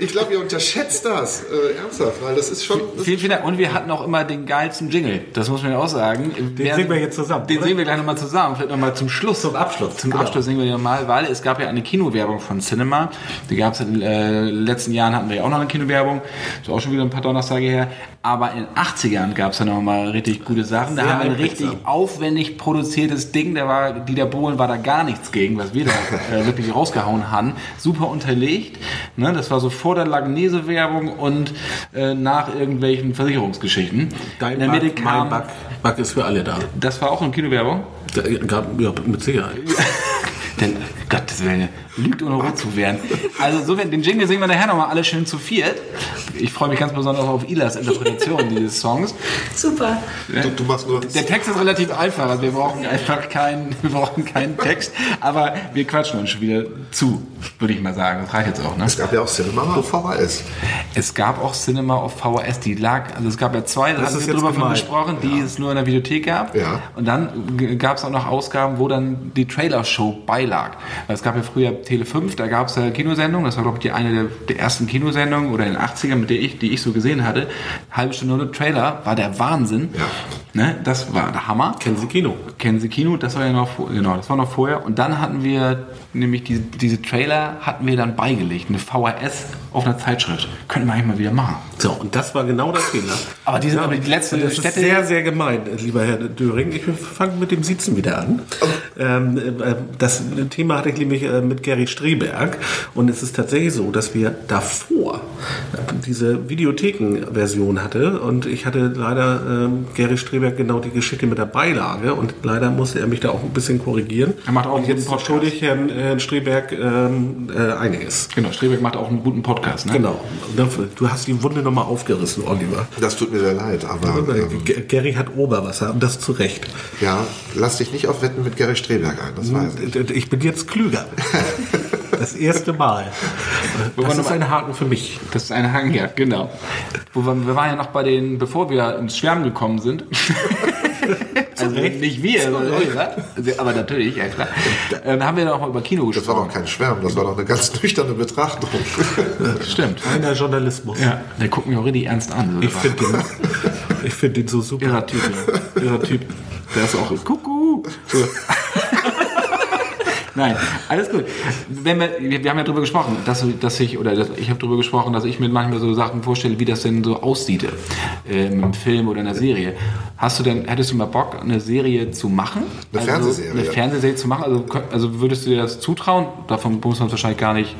Ich glaube, ihr unterschätzt das äh, ernsthaft, weil das ist schon. Das vielen, vielen Dank. Und wir hatten auch immer den geilsten Jingle. Das muss man ja auch sagen. Den Wer, singen wir jetzt zusammen. Den oder? singen wir gleich nochmal zusammen. Vielleicht nochmal zum Schluss. Zum Abschluss. Zum genau. Abschluss singen wir nochmal, weil es gab ja eine Kinowerbung von Cinema. Die gab es in den äh, letzten Jahren hatten wir ja auch noch eine Kinowerbung. Das ist auch schon wieder ein paar Donnerstage her. Aber in den 80ern gab es ja noch mal richtig gute Sachen. Da Sehr haben wir ein richtig aufwendig produziertes Ding. Da war Dieter Bohlen war da gar nichts gegen, was wir da äh, wirklich rausgehauen haben. Super unterlegt. Ne? Das war so vor der Lagnese-Werbung und äh, nach irgendwelchen Versicherungsgeschichten. Dein in der Mitte kam, mein Back, Back ist für alle da. Das war auch eine Kinowerbung? Da, ja, mit Sicherheit. Denn Gottes Willen, lügt ohne rot zu werden. Also so, den Jingle singen wir nachher nochmal alle schön zu viert. Ich freue mich ganz besonders auf Ilas Interpretation dieses Songs. Super. Du, du machst nur. Der Text ist relativ einfach, also wir brauchen einfach keinen, wir brauchen keinen Text, aber wir quatschen uns schon wieder zu, würde ich mal sagen. Das reicht jetzt auch, ne? Es gab ja auch Cinema auf VHS. Es gab auch Cinema auf VHS, die lag, also es gab ja zwei, da ist wir drüber von gemein. gesprochen, die es nur in der Videothek gab. Ja. Und dann gab es auch noch Ausgaben, wo dann die Trailer-Show beilag. Weil es gab ja früher Tele 5, da gab es ja Kinosendungen, das war glaube ich die eine der, der ersten Kinosendungen oder in den 80ern, mit der ich, die ich so gesehen hatte. Halbe Stunde nur Trailer, war der Wahnsinn. Ja. Ne, das war der Hammer. Kennen Sie Kino? Kennen Sie Kino, das war ja noch, genau, das war noch vorher. Und dann hatten wir nämlich diese, diese Trailer hatten wir dann beigelegt, eine VHS auf einer Zeitschrift. Könnten wir eigentlich mal wieder machen. So, und das war genau der Fehler. Aber die sind aber die letzte das Stätte- ist sehr, sehr gemein, lieber Herr Döring. Ich fange mit dem Sitzen wieder an. Ähm, äh, das Thema hatte ich nämlich äh, mit Gary Streberg. Und es ist tatsächlich so, dass wir davor diese Videotheken-Version hatte. Und ich hatte leider ähm, Gary Streberg genau die Geschichte mit der Beilage. Und leider musste er mich da auch ein bisschen korrigieren. Er macht auch einen und jetzt guten Podcast. ich Herrn, Herrn Streberg ähm, äh, einiges. Genau, Strebeck macht auch einen guten Podcast, ne? Genau. Du hast die Wunde nochmal aufgerissen, Oliver. Das tut mir sehr leid, aber ähm, G- Gary hat Oberwasser und das zu Recht. ja, lass dich nicht auf Wetten mit Gary Streberg ein, das weiß ich. Ich bin jetzt klüger. Das erste Mal. Das ist noch- ein Haken für mich. Das ist ein Hang, ja, genau. Wo wir, wir waren ja noch bei den, bevor wir ins Schwärmen gekommen sind. also Recht. nicht wir, sondern Oliver. aber natürlich, ja klar. Ähm, haben wir noch mal über Kino Das war gesprochen. doch kein Schwärmen, das war doch eine ganz nüchterne Betrachtung. Stimmt. Reiner Journalismus. Ja, der guckt mich auch richtig ernst an. Ich finde den, ich find den so super. Irrer Typ, ja. Irrer Typ. Der ist auch Kuckuck. So. Nein, alles gut. Wenn wir, wir haben ja darüber gesprochen, dass, dass ich, oder dass, ich habe darüber gesprochen, dass ich mir manchmal so Sachen vorstelle, wie das denn so aussieht äh, im Film oder in einer Serie. Hast du denn, hättest du mal Bock, eine Serie zu machen? Eine also, Fernsehserie. Eine Fernsehserie zu machen? Also, also würdest du dir das zutrauen? Davon muss man wahrscheinlich gar nicht,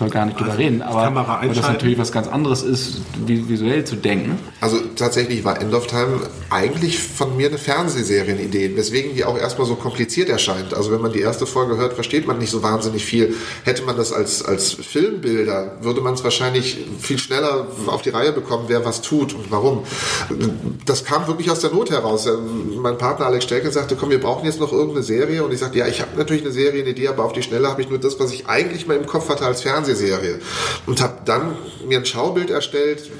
man gar nicht drüber reden. Aber weil das natürlich was ganz anderes ist, vi- visuell zu denken. Also tatsächlich war End of Time eigentlich von mir eine Fernsehserienidee, weswegen die auch erstmal so kompliziert erscheint. Also wenn man die erste Folge hört, versteht man nicht so wahnsinnig viel. Hätte man das als, als Filmbilder, würde man es wahrscheinlich viel schneller auf die Reihe bekommen, wer was tut und warum. Das kam wirklich aus der Not heraus. Mein Partner Alex Stelken sagte, komm, wir brauchen jetzt noch irgendeine Serie. Und ich sagte, ja, ich habe natürlich eine Serienidee, aber auf die Schnelle habe ich nur das, was ich eigentlich mal im Kopf hatte als Fernsehserie. Und habe dann mir ein Schaubild erstellt,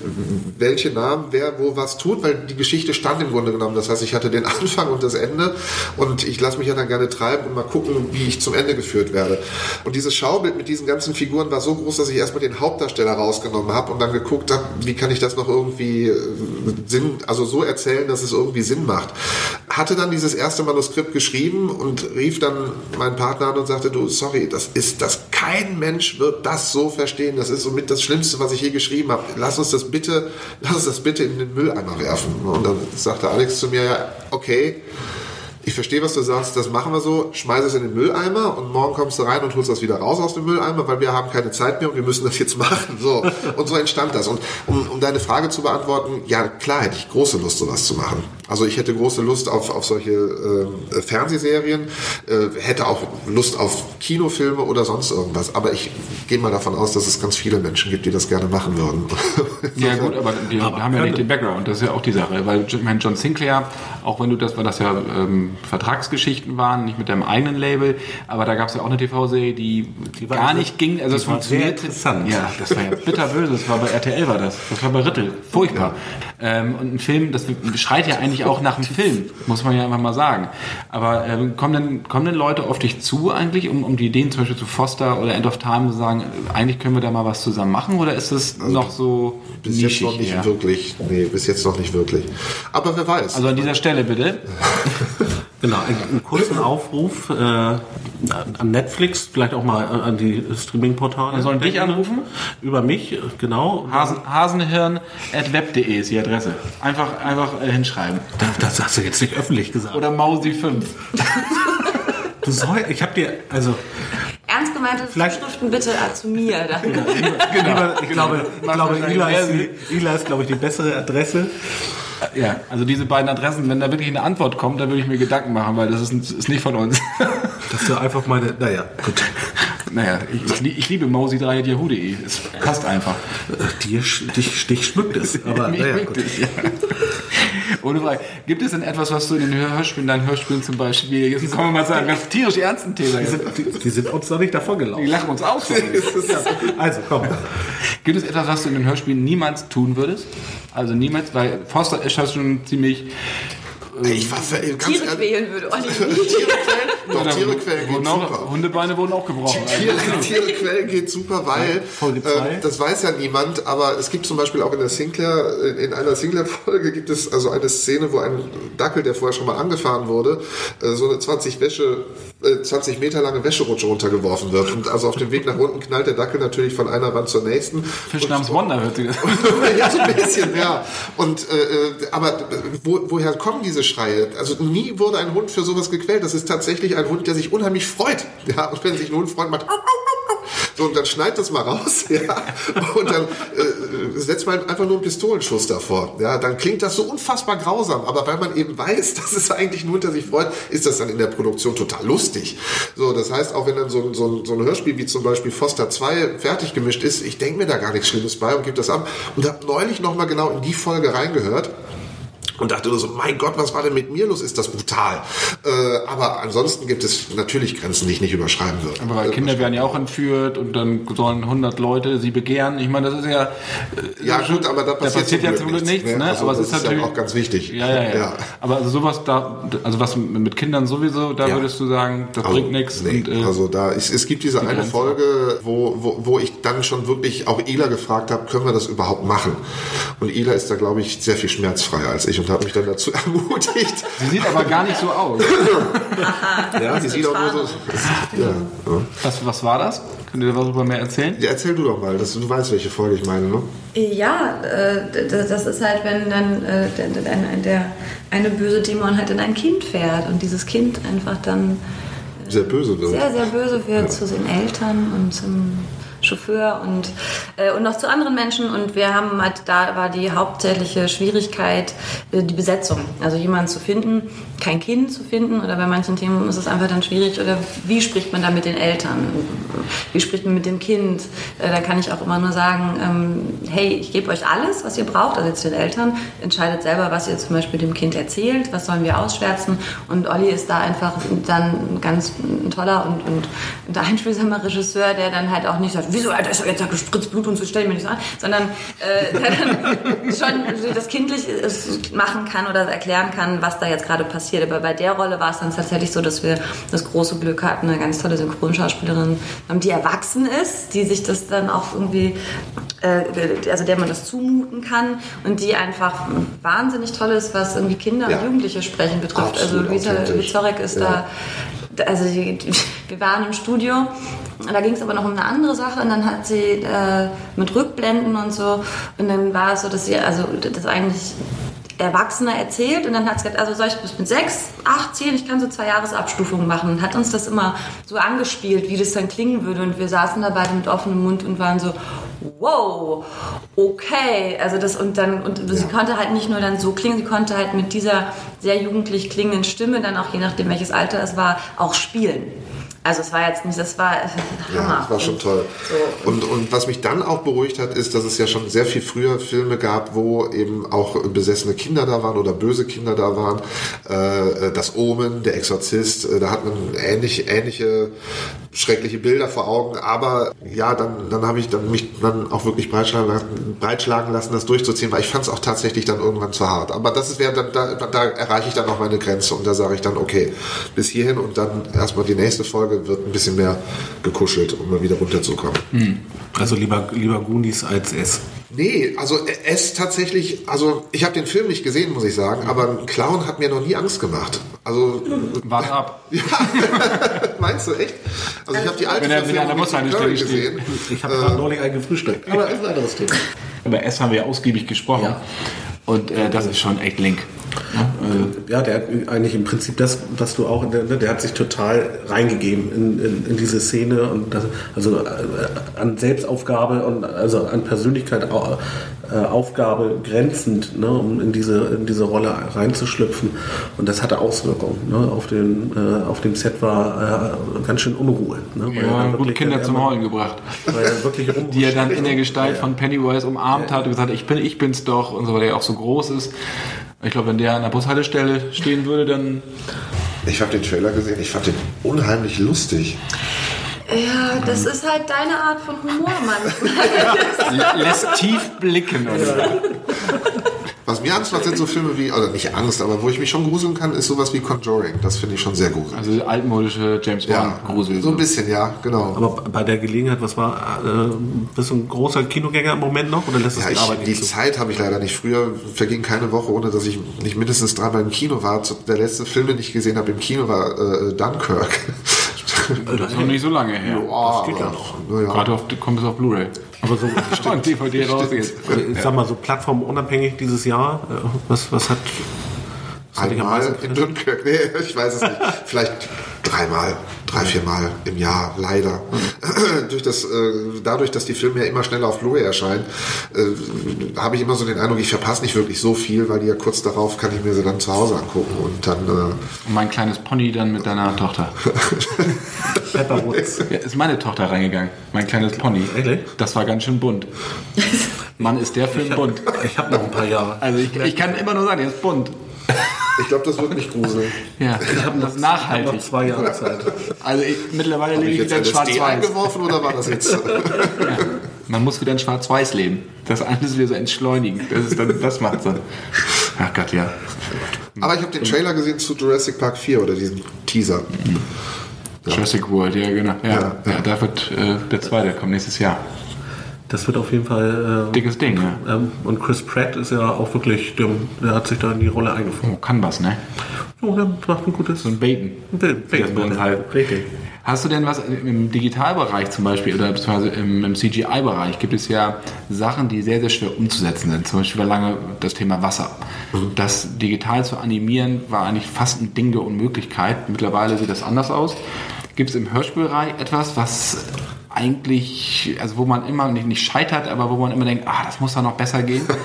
welche Namen, wer wo was tut, weil die Geschichte stand im Grunde genommen. Das heißt, ich hatte den Anfang und das Ende und ich lasse mich ja dann gerne treiben und mal gucken, wie ich zum Ende geführt werde. Und dieses Schaubild mit diesen ganzen Figuren war so groß, dass ich erstmal den Hauptdarsteller rausgenommen habe und dann geguckt habe, wie kann ich das noch irgendwie äh, Sinn, also so erzählen, dass es irgendwie Sinn macht. Hatte dann dieses erste Manuskript geschrieben und rief dann meinen Partner an und sagte, du, sorry, das ist das, kein Mensch wird das so verstehen. Das ist somit das Schlimmste, was ich je geschrieben habe. Lass uns das bitte, lass uns das bitte in den Mülleimer werfen. Und dann sagte Alex zu mir, ja, okay, ich verstehe, was du sagst, das machen wir so, schmeiß es in den Mülleimer und morgen kommst du rein und holst das wieder raus aus dem Mülleimer, weil wir haben keine Zeit mehr und wir müssen das jetzt machen. So. Und so entstand das. Und um, um deine Frage zu beantworten, ja klar hätte ich große Lust, sowas zu machen. Also ich hätte große Lust auf, auf solche äh, Fernsehserien, äh, hätte auch Lust auf Kinofilme oder sonst irgendwas. Aber ich gehe mal davon aus, dass es ganz viele Menschen gibt, die das gerne machen würden. Ja gut, aber die haben ja nicht den Background, das ist ja auch die Sache. Weil ich meine, John Sinclair, auch wenn du das, weil das ja ähm, Vertragsgeschichten waren, nicht mit deinem eigenen Label, aber da gab es ja auch eine TV-Serie, die, war gar sehr- nicht ging, also die es war sehr funktionierte. interessant. Ja, das war ja bitterböse, das war bei RTL war das, das war bei Rittel, furchtbar. Ähm, und ein Film, das schreit ja eigentlich auch nach einem Film, muss man ja einfach mal sagen. Aber ähm, kommen, denn, kommen denn Leute auf dich zu eigentlich, um, um die Ideen zum Beispiel zu Foster oder End of Time zu sagen, äh, eigentlich können wir da mal was zusammen machen oder ist es noch so bis jetzt noch nicht eher? wirklich. Nee, bis jetzt noch nicht wirklich. Aber wer weiß. Also an dieser Stelle bitte. Genau, einen, kurzen Aufruf äh, an Netflix, vielleicht auch mal an die Streaming-Portale. Wir sollen dich anrufen? Über mich, äh, genau. Hasen, Hasenhirn.web.de ist die Adresse. Einfach, einfach äh, hinschreiben. Das hast du jetzt nicht öffentlich gesagt. Oder Mausi5. Du soll, ich habe dir, also Ernst gemeinte Vielleicht- Zuschriften bitte äh, zu mir. Da. Genau. Ich glaube, ich glaube Ila, ist, Ila ist, glaube ich, die bessere Adresse. Ja, also diese beiden Adressen, wenn da wirklich eine Antwort kommt, dann würde ich mir Gedanken machen, weil das ist, ist nicht von uns. Dass du einfach meine. Naja, gut. naja, ich, ich, ich liebe mausi3.yahoo.de. Es passt einfach. Dir, sch- dich, dich schmückt es. Aber naja, gut. es, ja. Ohne Frage. Gibt es denn etwas, was du in den Hörspielen, deinen Hörspielen zum Beispiel, jetzt kommen wir mal zu einem ganz tierisch ernsten Thema. Die sind, die, die sind uns noch nicht davon Die gelaufen. lachen uns aus. Also, komm. Gibt es etwas, was du in den Hörspielen niemals tun würdest? Also niemals, weil Foster ist schon ziemlich... Ich war ganz Tiere quälen würde Olli Tiere nicht. Doch, Tiere quälen wurden geht auch, super. Hundebeine wurden auch gebrochen. Tiere, Tiere quälen geht super, weil zwei. äh, das weiß ja niemand, aber es gibt zum Beispiel auch in der Sinclair, in einer Sinclair-Folge gibt es also eine Szene, wo ein Dackel, der vorher schon mal angefahren wurde, äh, so eine 20 Wäsche, äh, 20 Meter lange Wäscherutsche runtergeworfen wird. Und also auf dem Weg nach unten knallt der Dackel natürlich von einer Wand zur nächsten. Fisch namens Wonder hört ja, so ein bisschen, ja. Und äh, äh, aber wo, woher kommen diese Schreie? Also nie wurde ein Hund für sowas gequält. Das ist tatsächlich ein Hund, der sich unheimlich freut. Ja, und wenn sich ein Hund freut, macht so, und dann schneid das mal raus, ja, und dann äh, setzt man einfach nur einen Pistolenschuss davor. Ja, dann klingt das so unfassbar grausam, aber weil man eben weiß, dass es eigentlich Hund, der sich freut, ist das dann in der Produktion total lustig. So, das heißt, auch wenn dann so, ein- so, so ein Hörspiel wie zum Beispiel Foster 2 fertig gemischt ist, ich denke mir da gar nichts Schlimmes bei und gebe das ab und habe neulich nochmal genau in die Folge reingehört und dachte nur so, mein Gott, was war denn mit mir los? Ist das brutal? Äh, aber ansonsten gibt es natürlich Grenzen, die ich nicht überschreiben würde. Aber weil Kinder werden ja auch entführt und dann sollen 100 Leute sie begehren. Ich meine, das ist ja... äh, Ja gut, aber da passiert, passiert ja zum Glück nichts, ne? ne? Also, aber es das ist natürlich ja auch ganz wichtig. Ja, ja, ja. Ja. Aber also sowas da, also was mit Kindern sowieso, da Ja. würdest du sagen, das Also, bringt nichts. Nee, und, äh, also da es, es gibt diese eine Grenze. Folge, wo, wo, wo ich dann schon wirklich auch Ela gefragt habe, können wir das überhaupt machen? Und Ela ist da, glaube ich, sehr viel schmerzfreier als ich und hat mich dann dazu ermutigt. sie sieht aber gar nicht so aus. ja, die sieht auch nur so. Ja, ja. Was, was war das? Könnt ihr darüber mehr erzählen? Ja, erzähl du doch mal, dass du, weißt, welche Folge ich meine, ne? Ja, äh, das ist halt, wenn dann äh, der, der, der eine böse Dämon halt in ein Kind fährt und dieses Kind einfach dann Sehr böse wird. sehr, sehr böse wird zu den Eltern und zum Chauffeur und, äh, und noch zu anderen Menschen. Und wir haben halt, da war die hauptsächliche Schwierigkeit äh, die Besetzung. Also jemanden zu finden, kein Kind zu finden oder bei manchen Themen ist es einfach dann schwierig. Oder wie spricht man da mit den Eltern? Wie spricht man mit dem Kind? Äh, da kann ich auch immer nur sagen, ähm, hey, ich gebe euch alles, was ihr braucht, also jetzt den Eltern, entscheidet selber, was ihr zum Beispiel dem Kind erzählt, was sollen wir ausschwärzen. Und Olli ist da einfach dann ganz ein toller und, und, und einfühlsamer Regisseur, der dann halt auch nicht sagt, wieso, Alter, ist doch jetzt gespritzt Blut und so stellen wir nicht so an, sondern äh, der dann schon das kindlich ist, machen kann oder erklären kann, was da jetzt gerade passiert. Aber bei der Rolle war es dann tatsächlich so, dass wir das große Glück hatten, eine ganz tolle Synchronschauspielerin, haben, die erwachsen ist, die sich das dann auch irgendwie, äh, also der man das zumuten kann und die einfach wahnsinnig toll ist, was irgendwie Kinder Ja. und Jugendliche sprechen betrifft. Absolut also Luisa. Wizorek ist Ja. da also wir waren im Studio, da ging es aber noch um eine andere Sache und dann hat sie äh, mit Rückblenden und so und dann war es so, dass sie also das eigentlich Erwachsener erzählt und dann hat sie gesagt, also soll ich bis mit sechs, acht, zehn, ich kann so zwei Jahresabstufungen machen. Und hat uns das immer so angespielt, wie das dann klingen würde. Und wir saßen da beide mit offenem Mund und waren so, wow, okay, also das und dann und sie konnte halt nicht nur dann so klingen, sie konnte halt mit dieser sehr jugendlich klingenden Stimme dann auch je nachdem welches Alter es war auch spielen. Also es war jetzt nicht, das war äh, Hammer. Ja, das war schon toll. So. Und, und was mich dann auch beruhigt hat, ist, dass es ja schon sehr viel früher Filme gab, wo eben auch besessene Kinder da waren oder böse Kinder da waren. Äh, das Omen, der Exorzist, äh, da hat man ähnlich, ähnliche schreckliche Bilder vor Augen. Aber ja, dann, dann habe ich dann mich dann auch wirklich breitschlagen lassen, breitschlagen lassen, das durchzuziehen, weil ich fand es auch tatsächlich dann irgendwann zu hart. Aber das wäre dann, da, da erreiche ich dann auch meine Grenze und da sage ich dann, okay, bis hierhin und dann erstmal die nächste Folge wird ein bisschen mehr gekuschelt, um mal wieder runterzukommen. Also lieber, lieber Goonies als S. Nee, also es tatsächlich, also ich habe den Film nicht gesehen, muss ich sagen, aber ein Clown hat mir noch nie Angst gemacht. Also, Warte ab. ja, meinst du echt? Also ich habe die alte Wenn er mit Curry steht. gesehen. Ich habe gerade neulich einen gefrühstückt. Aber das ist ein anderes Thema. Über S haben wir ja ausgiebig gesprochen. Ja. Und äh, das ist schon echt link. Ja, der hat eigentlich im Prinzip das, was du auch, der, der hat sich total reingegeben in, in, in diese Szene und das, also äh, an Selbstaufgabe und also an Persönlichkeit äh, Aufgabe grenzend, ne, um in diese, in diese Rolle reinzuschlüpfen. Und das hatte Auswirkungen. Ne, auf, den, äh, auf dem Set war äh, ganz schön Unruhe. Ne, er Ja, gut wirklich Kinder zum Heulen gebracht. Weil er wirklich Die er dann in der Gestalt von Pennywise umarmt hat und gesagt hat, ich bin, ich bin's doch und so, weil er ja auch so groß ist. Ich glaube, wenn der an der Bushaltestelle stehen würde, dann Ich habe den Trailer gesehen, ich fand den unheimlich lustig. Ja, das ist halt deine Art von Humor manchmal. lä- lässt tief blicken. Oder? Was mir Angst macht, sind so Filme wie, oder nicht Angst, aber wo ich mich schon gruseln kann, ist sowas wie Conjuring. Das finde ich schon sehr gruselig. Also altmodische James Bond ja, Grusel. so ein bisschen, ja, genau. Aber bei der Gelegenheit, was war, äh, bist du ein großer Kinogänger im Moment noch oder lässt es Ja, die ich, Arbeit die nicht zu? Zeit habe ich leider nicht. Früher verging keine Woche, ohne dass ich nicht mindestens dreimal im Kino war. Der letzte Film, den ich gesehen habe im Kino, war äh, Dunkirk. Das ist noch nicht so lange her. Boah, geht ja noch. na ja. Gerade auf, kommt es auf Blu-ray. Aber so, Und DVD raus jetzt. also ich sag mal so plattformunabhängig dieses Jahr, äh, was, was hat, was hat dich am Einmal in Dunkirk. Nee, ich weiß es nicht. Vielleicht dreimal, drei, viermal im Jahr, leider. Durch das, äh, dadurch, dass die Filme ja immer schneller auf Blu-ray erscheinen, äh, habe ich immer so den Eindruck, ich verpasse nicht wirklich so viel, weil die ja kurz darauf kann ich mir sie dann zu Hause angucken und dann äh, Und mein kleines Pony dann mit deiner Tochter. Pepperwoods. Ja, ist meine Tochter reingegangen. Mein kleines Pony. Ehrlich? Das war ganz schön bunt. Mann, ist der Film bunt. Ich habe noch ein paar Jahre. Also ich, ich kann immer nur sagen, der ist bunt. Ich glaube, das wird mich gruseln. Ja, ich habe das nachhaltig. noch zwei Jahre Zeit. Also ich, mittlerweile lebe ich ich wieder in Schwarz-Weiß. eingeworfen oder war das jetzt? Man muss wieder in Schwarz-Weiß leben. Das alles wieder so entschleunigen. Das, ist dann, das macht so. Ach Gott, ja. Aber ich habe den Trailer gesehen zu Jurassic Park 4 oder diesen Teaser. Jurassic World, ja genau. Ja, Ja, ja, da wird äh, der zweite kommt nächstes Jahr. Das wird auf jeden Fall. Äh, Dickes Ding, ja. ähm, und Chris Pratt ist ja auch wirklich, der, der hat sich da in die Rolle eingefunden. Oh, kann was, ne? Oh, der macht ein gutes So ein Baiten. Bild. das bei uns halt. Richtig. Hast du denn was im Digitalbereich zum Beispiel oder beziehungsweise im, im CGI-Bereich gibt es ja Sachen, die sehr, sehr schwer umzusetzen sind. Zum Beispiel war lange das Thema Wasser. Das digital zu animieren war eigentlich fast ein Ding der Unmöglichkeit. Mittlerweile sieht das anders aus. Gibt es im Hörspielbereich etwas, was eigentlich, also wo man immer nicht, nicht scheitert, aber wo man immer denkt, ah, das muss da noch besser gehen?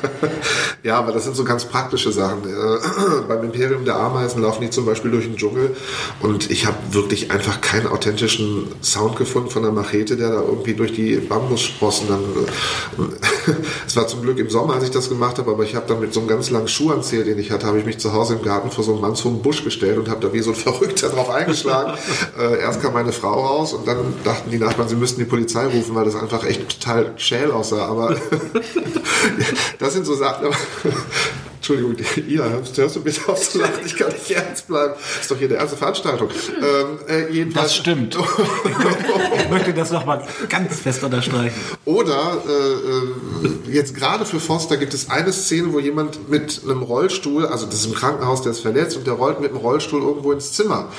Ja, aber das sind so ganz praktische Sachen. Äh, beim Imperium der Ameisen laufen die zum Beispiel durch den Dschungel und ich habe wirklich einfach keinen authentischen Sound gefunden von der Machete, der da irgendwie durch die Bambussprossen dann. Äh, es war zum Glück im Sommer, als ich das gemacht habe, aber ich habe dann mit so einem ganz langen Schuhanzieher, den ich hatte, habe ich mich zu Hause im Garten vor so einem mannshohen Busch gestellt und habe da wie so ein Verrückter drauf eingeschlagen. äh, erst kam meine Frau raus und dann dachten die Nachbarn, sie müssten die Polizei rufen, weil das einfach echt total schäl aussah. Aber das sind so Sachen. Entschuldigung, ihr hörst hörst du bitte auf zu lachen, ich kann nicht ernst bleiben. ist doch hier eine ernste Veranstaltung. Ähm, äh, jedenfalls, Das stimmt. Ich möchte das nochmal ganz fest unterstreichen. Oder äh, äh, jetzt gerade für Foster gibt es eine Szene, wo jemand mit einem Rollstuhl, also das ist im Krankenhaus, der ist verletzt und der rollt mit dem Rollstuhl irgendwo ins Zimmer.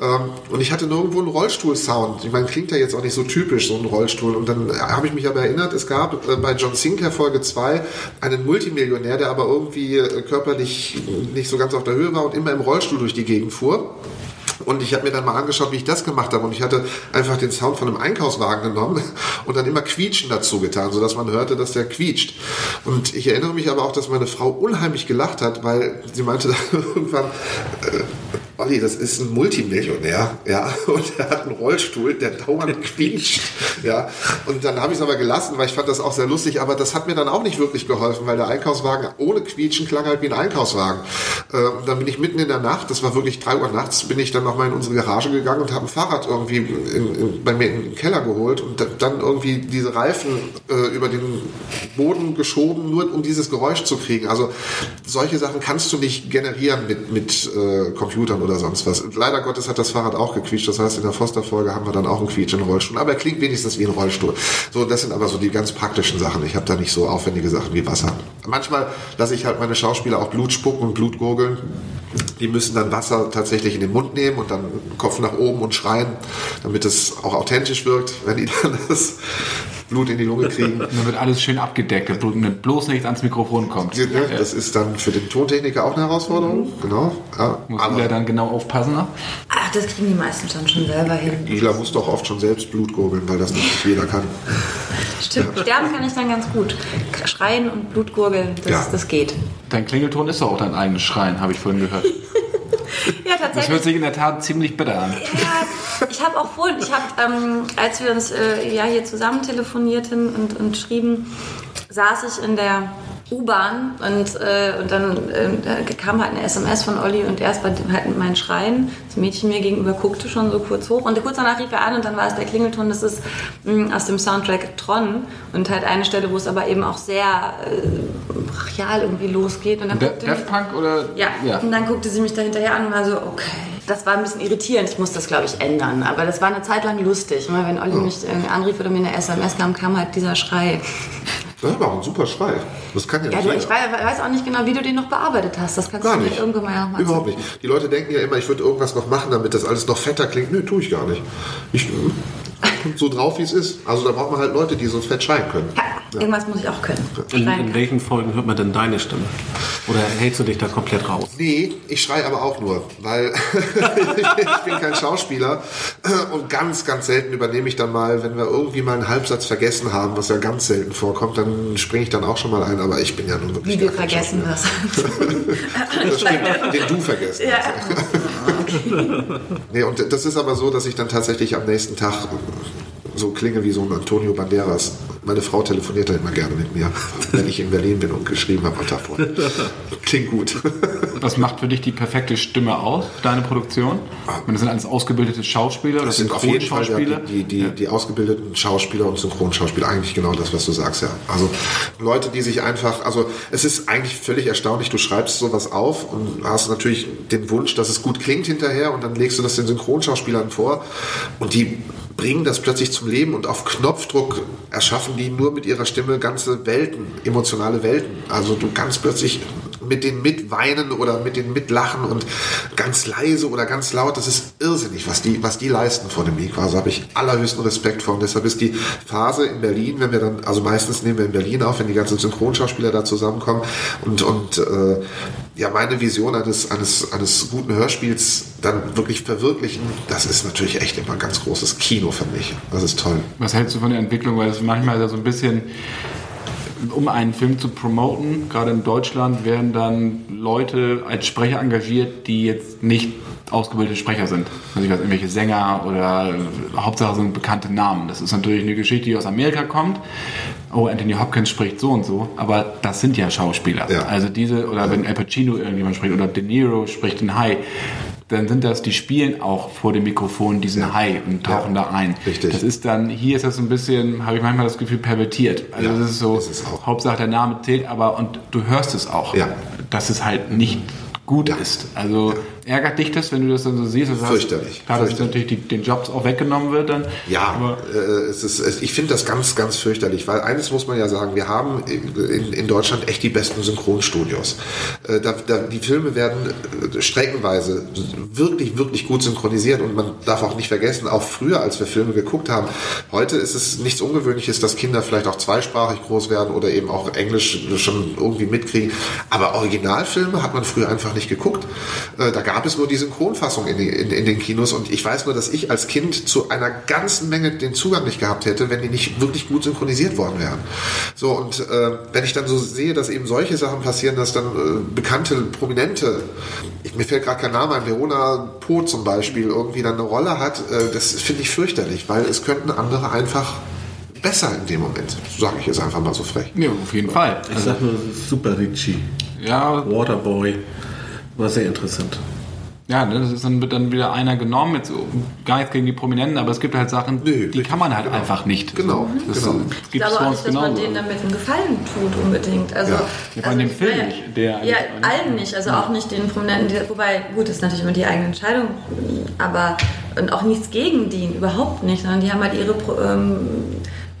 Ähm, und ich hatte nirgendwo einen Rollstuhl-Sound. Ich meine, klingt ja jetzt auch nicht so typisch, so ein Rollstuhl. Und dann habe ich mich aber erinnert, es gab äh, bei John Sinclair Folge 2 einen Multimillionär, der aber irgendwie äh, körperlich nicht so ganz auf der Höhe war und immer im Rollstuhl durch die Gegend fuhr. Und ich habe mir dann mal angeschaut, wie ich das gemacht habe. Und ich hatte einfach den Sound von einem Einkaufswagen genommen und dann immer Quietschen dazu getan, sodass man hörte, dass der quietscht. Und ich erinnere mich aber auch, dass meine Frau unheimlich gelacht hat, weil sie meinte dann irgendwann, äh, Olli, das ist ein Multimillionär, ja, und er hat einen Rollstuhl, der dauernd quietscht, ja. Und dann habe ich es aber gelassen, weil ich fand das auch sehr lustig, aber das hat mir dann auch nicht wirklich geholfen, weil der Einkaufswagen ohne Quietschen klang halt wie ein Einkaufswagen. Äh, und dann bin ich mitten in der Nacht, das war wirklich drei Uhr nachts, bin ich dann nochmal in unsere Garage gegangen und habe ein Fahrrad irgendwie in, in, bei mir in den Keller geholt und dann irgendwie diese Reifen äh, über den Boden geschoben, nur um dieses Geräusch zu kriegen. Also solche Sachen kannst du nicht generieren mit, mit äh, Computern oder sonst was. Leider Gottes hat das Fahrrad auch gequietscht. Das heißt, in der Foster-Folge haben wir dann auch einen quietschenden Rollstuhl. Aber er klingt wenigstens wie ein Rollstuhl. So, das sind aber so die ganz praktischen Sachen. Ich habe da nicht so aufwendige Sachen wie Wasser. Manchmal lasse ich halt meine Schauspieler auch Blut spucken und Blut gurgeln. Die müssen dann Wasser tatsächlich in den Mund nehmen und dann Kopf nach oben und schreien, damit es auch authentisch wirkt. Wenn die dann das Blut in die Lunge kriegen. Dann wird alles schön abgedeckt, damit bloß nichts ans Mikrofon kommt. Ne, Das ist dann für den Tontechniker auch eine Herausforderung. Genau. Ja, Muss aber Ila dann genau aufpassen. Ne? Ach, das kriegen die meisten dann schon selber hin. Ila muss doch oft schon selbst Blut gurgeln, weil das nicht jeder kann. Stimmt, sterben kann ich dann ganz gut. Schreien und Blutgurgeln, das, Ja. das geht. Dein Klingelton ist doch auch dein eigenes Schreien, habe ich vorhin gehört. Ja, Das hört tatsächlich. sich in der Tat ziemlich bitter an. Ja, ich habe auch vorhin, ich habe, ähm, als wir uns äh, ja hier zusammen telefonierten und, und schrieben, saß ich in der U-Bahn und, äh, und dann äh, kam halt eine SMS von Olli und erst war halt mit meinen Schreien. Das Mädchen mir gegenüber guckte schon so kurz hoch und kurz danach rief er an und dann war es der Klingelton, das ist mh, aus dem Soundtrack Tron und halt eine Stelle, wo es aber eben auch sehr äh, brachial irgendwie losgeht. Und dann guckte Punk oder? ja. und dann guckte sie mich da hinterher an und war so, okay. Das war ein bisschen irritierend. Ich muss das, glaube ich, ändern. Aber das war eine Zeit lang lustig. Immer wenn Olli mich irgendwie anrief oder mir eine SMS kam, kam halt dieser Schrei. Das war auch ein super Schrei. Das kann ja Ja, nicht ich wei- weiß auch nicht genau, wie du den noch bearbeitet hast. Das kannst Gar du nicht. irgendwann mal mal Überhaupt nicht. Die Leute denken ja immer, ich würde irgendwas noch machen, damit das alles noch fetter klingt. Nö, tue ich gar nicht. Ich so drauf, wie es ist. Also da braucht man halt Leute, die so fett schreien können. Ja, irgendwas muss ich auch können. In, in welchen Folgen hört man denn deine Stimme? Oder hältst du dich da komplett raus? Nee, ich schreie aber auch nur, weil ich bin kein Schauspieler und ganz, ganz selten übernehme ich dann mal, wenn wir irgendwie mal einen Halbsatz vergessen haben, was ja ganz selten vorkommt, dann springe ich dann auch schon mal ein, aber ich bin ja nun wirklich Wie wir vergessen das. Schauspieler. Das stimmt, den du vergessen ja. hast. Nee, und das ist aber so, dass ich dann tatsächlich am nächsten Tag so klinge wie so ein Antonio Banderas. Meine Frau telefoniert da immer gerne mit mir, wenn ich in Berlin bin und geschrieben habe am Tag vorher. Klingt gut. Was macht für dich die perfekte Stimme aus, deine Produktion? Und das sind alles ausgebildete Schauspieler oder Das sind auf jeden Fall Synchronschauspieler? die, die, die, die ausgebildeten Schauspieler und Synchronschauspieler. Eigentlich genau das, was du sagst, ja. Also Leute, die sich einfach, also es ist eigentlich völlig erstaunlich, du schreibst sowas auf und hast natürlich den Wunsch, dass es gut klingt hinterher und dann legst du das den Synchronschauspielern vor und die bringen das plötzlich zum Leben und auf Knopfdruck erschaffen die nur mit ihrer Stimme ganze Welten, emotionale Welten. Also du kannst plötzlich mit denen mitweinen oder mit denen mitlachen und ganz leise oder ganz laut. Das ist irrsinnig, was die, was die leisten vor dem Mikro. Also habe ich allerhöchsten Respekt vor. Und deshalb ist die Phase in Berlin, wenn wir dann, also meistens nehmen wir in Berlin auf, wenn die ganzen Synchronschauspieler da zusammenkommen und, und äh, ja, meine Vision eines, eines, eines guten Hörspiels dann wirklich verwirklichen, das ist natürlich echt immer ein ganz großes Kino für mich. Das ist toll. Was hältst du von der Entwicklung? Weil es manchmal so ein bisschen, um einen Film zu promoten, gerade in Deutschland, werden dann Leute als Sprecher engagiert, die jetzt nicht ausgebildete Sprecher sind. Also ich weiß, irgendwelche Sänger oder Hauptsache sind bekannte Namen. Das ist natürlich eine Geschichte, die aus Amerika kommt. Oh, Anthony Hopkins spricht so und so, aber das sind ja Schauspieler. Ja. Also diese, oder wenn Al Pacino irgendjemand spricht oder De Niro spricht den Hai, dann sind das, die spielen auch vor dem Mikrofon diesen Hai und tauchen Ja. da ein. Richtig. Das ist dann, hier ist das so ein bisschen, habe ich manchmal das Gefühl, pervertiert. Also Ja, das ist so, ist es auch. Hauptsache der Name zählt, aber und du hörst es auch, Ja. dass es halt nicht gut ist. Also ärgert dich das, wenn du das dann so siehst? Das heißt, Fürchterlich. Klar, dass natürlich die, den Jobs auch weggenommen wird dann. Ja, äh, es ist, es, ich finde das ganz, ganz fürchterlich, weil eines muss man ja sagen, wir haben in, in Deutschland echt die besten Synchronstudios. Äh, da, da, die Filme werden äh, streckenweise wirklich, wirklich gut synchronisiert und man darf auch nicht vergessen, auch früher, als wir Filme geguckt haben, heute ist es nichts Ungewöhnliches, dass Kinder vielleicht auch zweisprachig groß werden oder eben auch Englisch schon irgendwie mitkriegen. Aber Originalfilme hat man früher einfach nicht geguckt. Äh, da gab es nur die Synchronfassung in, die, in, in den Kinos und ich weiß nur, dass ich als Kind zu einer ganzen Menge den Zugang nicht gehabt hätte, wenn die nicht wirklich gut synchronisiert worden wären. So, und äh, wenn ich dann so sehe, dass eben solche Sachen passieren, dass dann äh, bekannte, prominente, ich, mir fällt gerade kein Name ein, Verona Po zum Beispiel, irgendwie dann eine Rolle hat, äh, das finde ich fürchterlich, weil es könnten andere einfach besser in dem Moment, sage ich jetzt einfach mal so frech. ja, auf jeden Fall. Ich sag nur Super Ricci, Ja, Waterboy, war sehr interessant. Ja, ne, das ist dann wird dann wieder einer genommen, jetzt so, gar nichts gegen die Prominenten, aber es gibt halt Sachen, Nö, die richtig, kann man halt genau. einfach nicht. Genau, das genau. äh, Ich glaube auch nicht, dass man denen damit einen Gefallen tut unbedingt. Also, Ja. Ja, allem dem ich Film nicht, der ja, allen nicht, also auch nicht den Prominenten, die, wobei, gut, das ist natürlich immer die eigene Entscheidung, aber und auch nichts gegen die, überhaupt nicht, sondern die haben halt ihre Pro- ähm,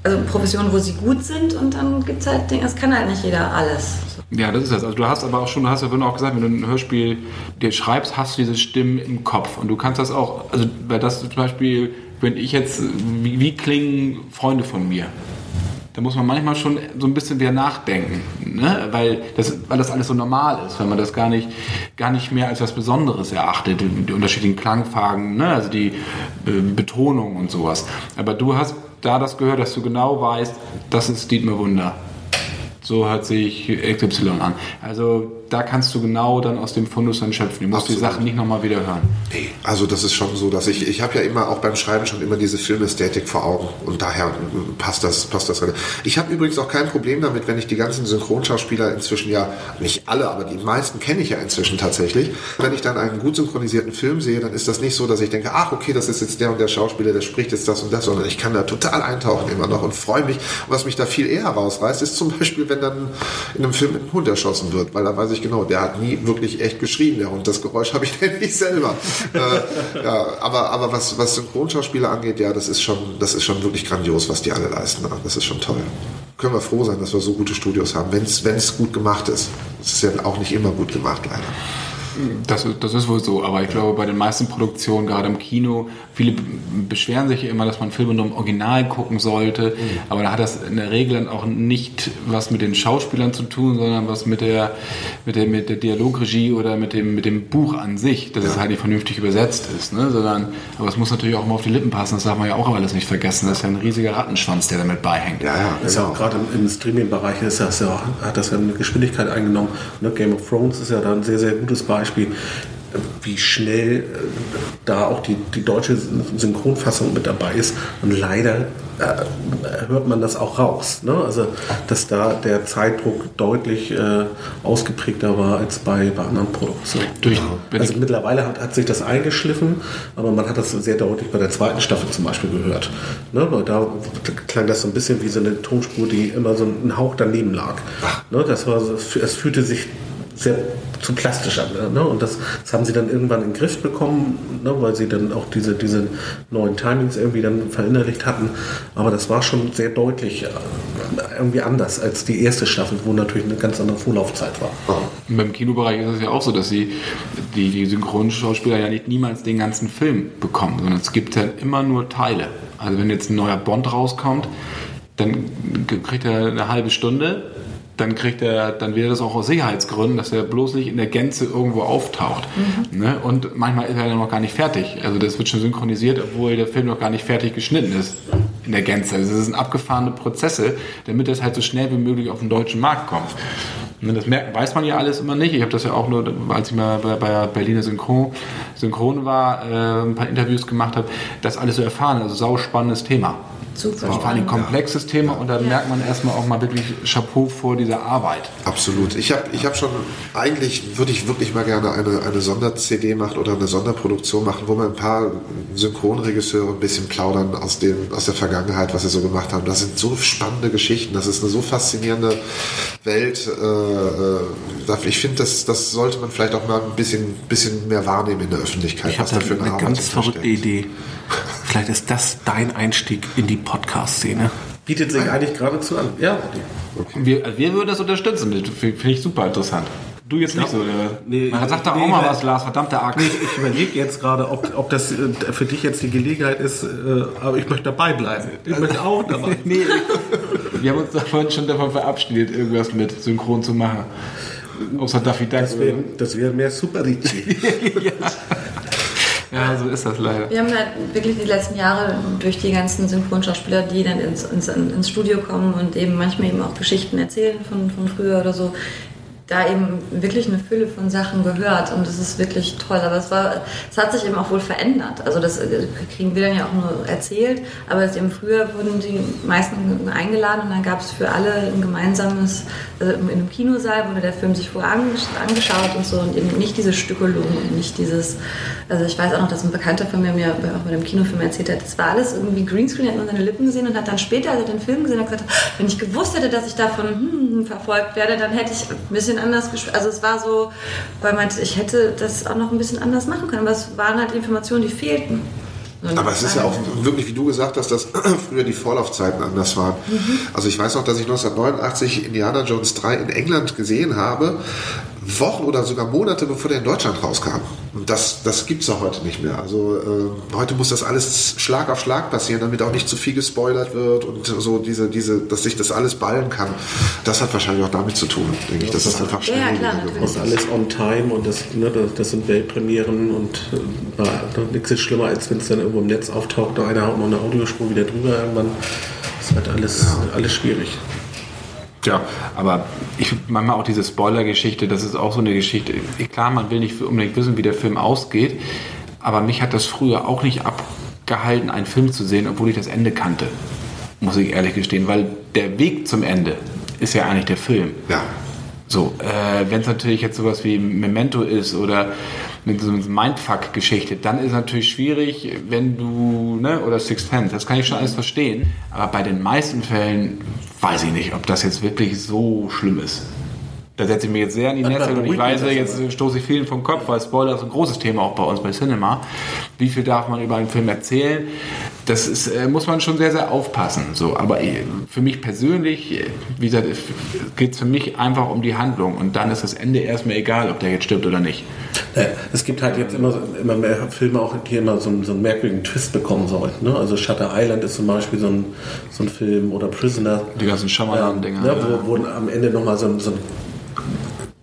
also Professionen, wo sie gut sind und dann gibt es halt Dinge, es kann halt nicht jeder alles. Ja, das ist das. Also du hast aber auch schon, du hast ja vorhin auch gesagt, wenn du ein Hörspiel dir schreibst, hast du diese Stimmen im Kopf. Und du kannst das auch, also weil das zum Beispiel, wenn ich jetzt, wie, wie klingen Freunde von mir? da muss man manchmal schon so ein bisschen wieder nachdenken, ne? weil, das, weil das alles so normal ist, weil man das gar nicht, gar nicht mehr als was Besonderes erachtet, die, die unterschiedlichen Klangfarben, ne? also die äh, Betonung und sowas. Aber du hast da das gehört, dass du genau weißt, das ist Dietmar Wunder. So hört sich XY an. Also da kannst du genau dann aus dem Fundus dann schöpfen. Du musst Absolut. die Sachen nicht nochmal wieder hören. Nee, also das ist schon so, dass ich, ich habe ja immer auch beim Schreiben schon immer diese Filmästhetik vor Augen und daher passt das, passt das. Ich habe übrigens auch kein Problem damit, wenn ich die ganzen Synchronschauspieler inzwischen ja, nicht alle, aber die meisten kenne ich ja inzwischen tatsächlich. Wenn ich dann einen gut synchronisierten Film sehe, dann ist das nicht so, dass ich denke, ach okay, das ist jetzt der und der Schauspieler, der spricht jetzt das und das, sondern ich kann da total eintauchen immer noch und freue mich. Und was mich da viel eher rausreißt, ist zum Beispiel, wenn dann in einem Film ein Hund erschossen wird, weil da weiß ich genau, der hat nie wirklich echt geschrien, der Hund. Das Geräusch habe ich nicht selber. äh, ja, aber, aber was, was Synchronschauspieler angeht, ja, das ist schon, das ist schon wirklich grandios, was die alle leisten. Das ist schon toll. Können wir froh sein, dass wir so gute Studios haben, wenn es gut gemacht ist. Es ist ja auch nicht immer gut gemacht, leider. Das, das ist wohl so, aber ich glaube, bei den meisten Produktionen, gerade im Kino, viele beschweren sich ja immer, dass man Filme nur im Original gucken sollte, aber da hat das in der Regel dann auch nicht was mit den Schauspielern zu tun, sondern was mit der, mit der, mit der Dialogregie oder mit dem, mit dem Buch an sich, dass es halt nicht vernünftig übersetzt ist, ne? sondern, aber es muss natürlich auch immer auf die Lippen passen, das darf man ja auch alles nicht vergessen, das ist ja ein riesiger Rattenschwanz, der damit beihängt. Ja, ja, Ist ja auch gerade im, im Streaming-Bereich ist das ja, hat das ja eine Geschwindigkeit eingenommen. Ne? Game of Thrones ist ja da ein sehr, sehr gutes Beispiel, wie schnell äh, da auch die, die deutsche Synchronfassung mit dabei ist. Und leider äh, hört man das auch raus. Ne? Also, dass da der Zeitdruck deutlich äh, ausgeprägter war als bei, bei anderen Produktionen. Durch, Also mittlerweile hat, hat sich das eingeschliffen, aber man hat das sehr deutlich bei der zweiten Staffel zum Beispiel gehört. Ne, weil da klang das so ein bisschen wie so eine Tonspur, die immer so ein Hauch daneben lag. Ne, das war so, es fühlte sich sehr zu plastisch an. Ne? Und das, das haben sie dann irgendwann in den Griff bekommen, ne? weil sie dann auch diese, diese neuen Timings irgendwie dann verinnerlicht hatten. Aber das war schon sehr deutlich äh, irgendwie anders als die erste Staffel, wo natürlich eine ganz andere Vorlaufzeit war. Und beim Kinobereich ist es ja auch so, dass sie die, die Synchronschauspieler ja nicht niemals den ganzen Film bekommen, sondern es gibt ja immer nur Teile. Also wenn jetzt ein neuer Bond rauskommt, dann kriegt er eine halbe Stunde, dann kriegt er, dann wäre das auch aus Sicherheitsgründen, dass er bloß nicht in der Gänze irgendwo auftaucht. Ne? Und manchmal ist er dann noch gar nicht fertig. Also das wird schon synchronisiert, obwohl der Film noch gar nicht fertig geschnitten ist in der Gänze. Also es sind abgefahrene Prozesse, damit das halt so schnell wie möglich auf den deutschen Markt kommt. Ne, Das merkt, weiß man ja alles immer nicht. Ich habe das ja auch nur, als ich mal bei, bei Berliner Synchron, Synchron war, äh, ein paar Interviews gemacht habe, das alles so erfahren. Also sau spannendes Thema. Super. Vor allem ein komplexes Thema und da merkt man erstmal auch mal wirklich Chapeau vor dieser Arbeit. Absolut. Ich habe ich hab schon, eigentlich würde ich wirklich mal gerne eine, eine Sonder-CD machen oder eine Sonderproduktion machen, wo wir ein paar Synchronregisseure ein bisschen plaudern aus, dem, aus der Vergangenheit, was sie so gemacht haben. Das sind so spannende Geschichten, das ist eine so faszinierende Welt. Äh, äh, ich finde, das, das sollte man vielleicht auch mal ein bisschen, bisschen mehr wahrnehmen in der Öffentlichkeit. Ich habe was da da für eine Arbeit ganz verrückte. Idee. Vielleicht ist das dein Einstieg in die Podcast-Szene. Bietet sich eigentlich geradezu an. Ja, Wir, also wir würden das unterstützen. Das Finde ich super interessant. Du jetzt nicht so. Der, Nee, man sagt doch nee, auch mal was, Lars, verdammte Axt. Nee, ich überlege jetzt gerade, ob, ob das äh, für dich jetzt die Gelegenheit ist, äh, aber ich möchte dabei bleiben. Ich möchte auch dabei. Nee, wir haben uns da vorhin schon davon verabschiedet, irgendwas mit Synchron zu machen. Außer Daffy Duck. Das wäre das wär mehr Super Ricci. Ja, so ist das leider. Wir haben halt wirklich die letzten Jahre durch die ganzen Synchronschauspieler, die dann ins, ins, ins Studio kommen und eben manchmal eben auch Geschichten erzählen von, von früher oder so, da eben wirklich eine Fülle von Sachen gehört und das ist wirklich toll. Aber es war, es hat sich eben auch wohl verändert. Also das äh, kriegen wir dann ja auch nur erzählt, aber es eben früher wurden die meisten eingeladen und dann gab es für alle ein gemeinsames, also in einem Kinosaal wurde der Film sich vorher angesch- angeschaut und so und eben nicht diese Stückelung und nicht dieses, also ich weiß auch noch, dass ein Bekannter von mir mir auch bei dem Kinofilm erzählt hat, das war alles irgendwie Greenscreen, hat nur seine Lippen gesehen und hat dann später, als er den Film gesehen hat, gesagt, wenn ich gewusst hätte, dass ich davon hm, verfolgt werde, dann hätte ich ein bisschen anders gespielt. Also es war so, weil man, ich hätte das auch noch ein bisschen anders machen können, aber es waren halt Informationen, die fehlten. Und Aber es ist ja auch wirklich, wie du gesagt hast, dass früher die Vorlaufzeiten anders waren. Also ich weiß noch, dass ich 1989 Indiana Jones 3 in England gesehen habe, Wochen oder sogar Monate, bevor der in Deutschland rauskam. Und das, das gibt es ja heute nicht mehr. Also äh, heute muss das alles Schlag auf Schlag passieren, damit auch nicht zu viel gespoilert wird und so diese, diese, dass sich das alles ballen kann. Das hat wahrscheinlich auch damit zu tun, denke ich, dass das einfach schnell Ja, klar, geworden ist alles on time und das, ne, das, sind Weltpremieren und äh, nichts ist schlimmer, als wenn es dann irgendwo im Netz auftaucht, da einer haut noch eine Audiospur wieder drüber irgendwann. Das ist halt alles, alles schwierig. Tja, aber ich manchmal auch diese Spoiler-Geschichte, das ist auch so eine Geschichte. Klar, man will nicht unbedingt wissen, wie der Film ausgeht, aber mich hat das früher auch nicht abgehalten, einen Film zu sehen, obwohl ich das Ende kannte. Muss ich ehrlich gestehen, weil der Weg zum Ende ist ja eigentlich der Film. Ja. So, äh, wenn es natürlich jetzt sowas wie Memento ist oder mit so einer Mindfuck-Geschichte, dann ist es natürlich schwierig, wenn du, ne, oder Sixth Sense, das kann ich schon alles verstehen, aber bei den meisten Fällen weiß ich nicht, ob das jetzt wirklich so schlimm ist. Da setze ich mir jetzt sehr an die Netze und ich weiß, jetzt stoße ich vielen vom Kopf, weil Spoiler ist ein großes Thema auch bei uns bei Cinema. Wie viel darf man über einen Film erzählen? Das ist, äh, muss man schon sehr, sehr aufpassen. So, aber äh, für mich persönlich, äh, wie gesagt, geht es für mich einfach um die Handlung und dann ist das Ende erstmal egal, ob der jetzt stirbt oder nicht. Ja, es gibt halt jetzt immer, immer mehr Filme, auch die immer so einen, so einen merkwürdigen Twist bekommen sollten. Ne? Also Shutter Island ist zum Beispiel so ein, so ein Film oder Prisoner. Die ganzen Shyamalan-Dinger, ne, ja. wo, wo am Ende nochmal so, so ein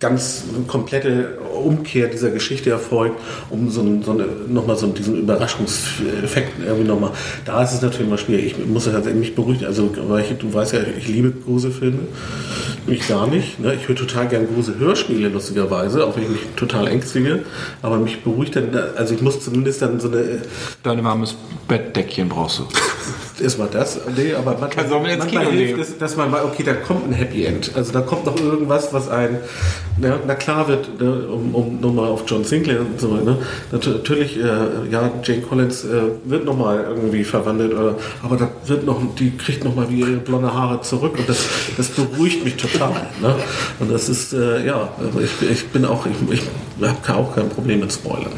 ganz komplette Umkehr dieser Geschichte erfolgt, um so, ein, so eine, nochmal so diesen Überraschungseffekt irgendwie nochmal. Da ist es natürlich immer schwierig. Ich muss ja tatsächlich mich beruhigen. Also, weil ich, du weißt ja, ich liebe große Filme. Mich gar nicht. Ne? Ich höre total gerne große Hörspiele, lustigerweise, auch wenn ich mich total ängstige. Aber mich beruhigt dann, also ich muss zumindest dann so eine, Dein warmes Bettdeckchen brauchst du. Erstmal das, nee, aber manchmal, Kann mit ins Kino hilft es, dass man weiß, okay, da kommt ein Happy End. Also da kommt noch irgendwas, was ein, ne, na klar wird, ne, um, um nochmal auf John Sinclair und so weiter, ne, nat- natürlich, äh, ja, Jane Collins äh, wird nochmal irgendwie verwandelt, oder, aber da wird noch, die kriegt nochmal wie ihre blonde Haare zurück und das, das beruhigt mich total. Ne? Und das ist, äh, ja, also ich, ich bin auch, ich, ich habe auch kein Problem mit Spoilern.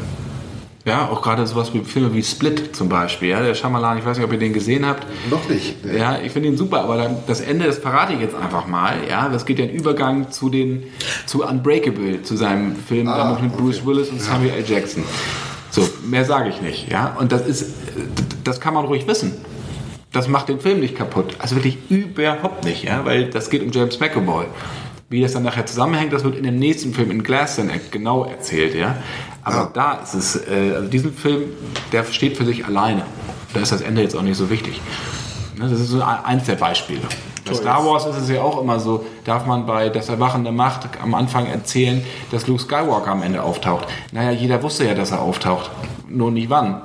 Ja, auch gerade sowas wie Filme wie Split zum Beispiel. Ja, der Shyamalan, ich weiß nicht, ob ihr den gesehen habt. Noch nicht. Ja, ich finde ihn super, aber das Ende, das verrate ich jetzt einfach mal. Ja, das geht ja ein Übergang zu den zu Unbreakable, zu seinem Film Ah, damals mit Bruce okay. Willis und Samuel L. Jackson. So, mehr sage ich nicht. Ja, und das ist, das kann man ruhig wissen. Das macht den Film nicht kaputt. Also wirklich überhaupt nicht, ja, weil das geht um James McAvoy. Wie das dann nachher zusammenhängt, das wird in dem nächsten Film in Glass dann genau erzählt, ja. Aber Ja. da ist es, äh, also diesen Film, der steht für sich alleine. Da ist das Ende jetzt auch nicht so wichtig. Ne, Das ist so ein- eins der Beispiele. Bei Star Wars ist es ja auch immer so, darf man bei Das Erwachen der Macht am Anfang erzählen, dass Luke Skywalker am Ende auftaucht. Naja, jeder wusste ja, dass er auftaucht. Nur nicht wann.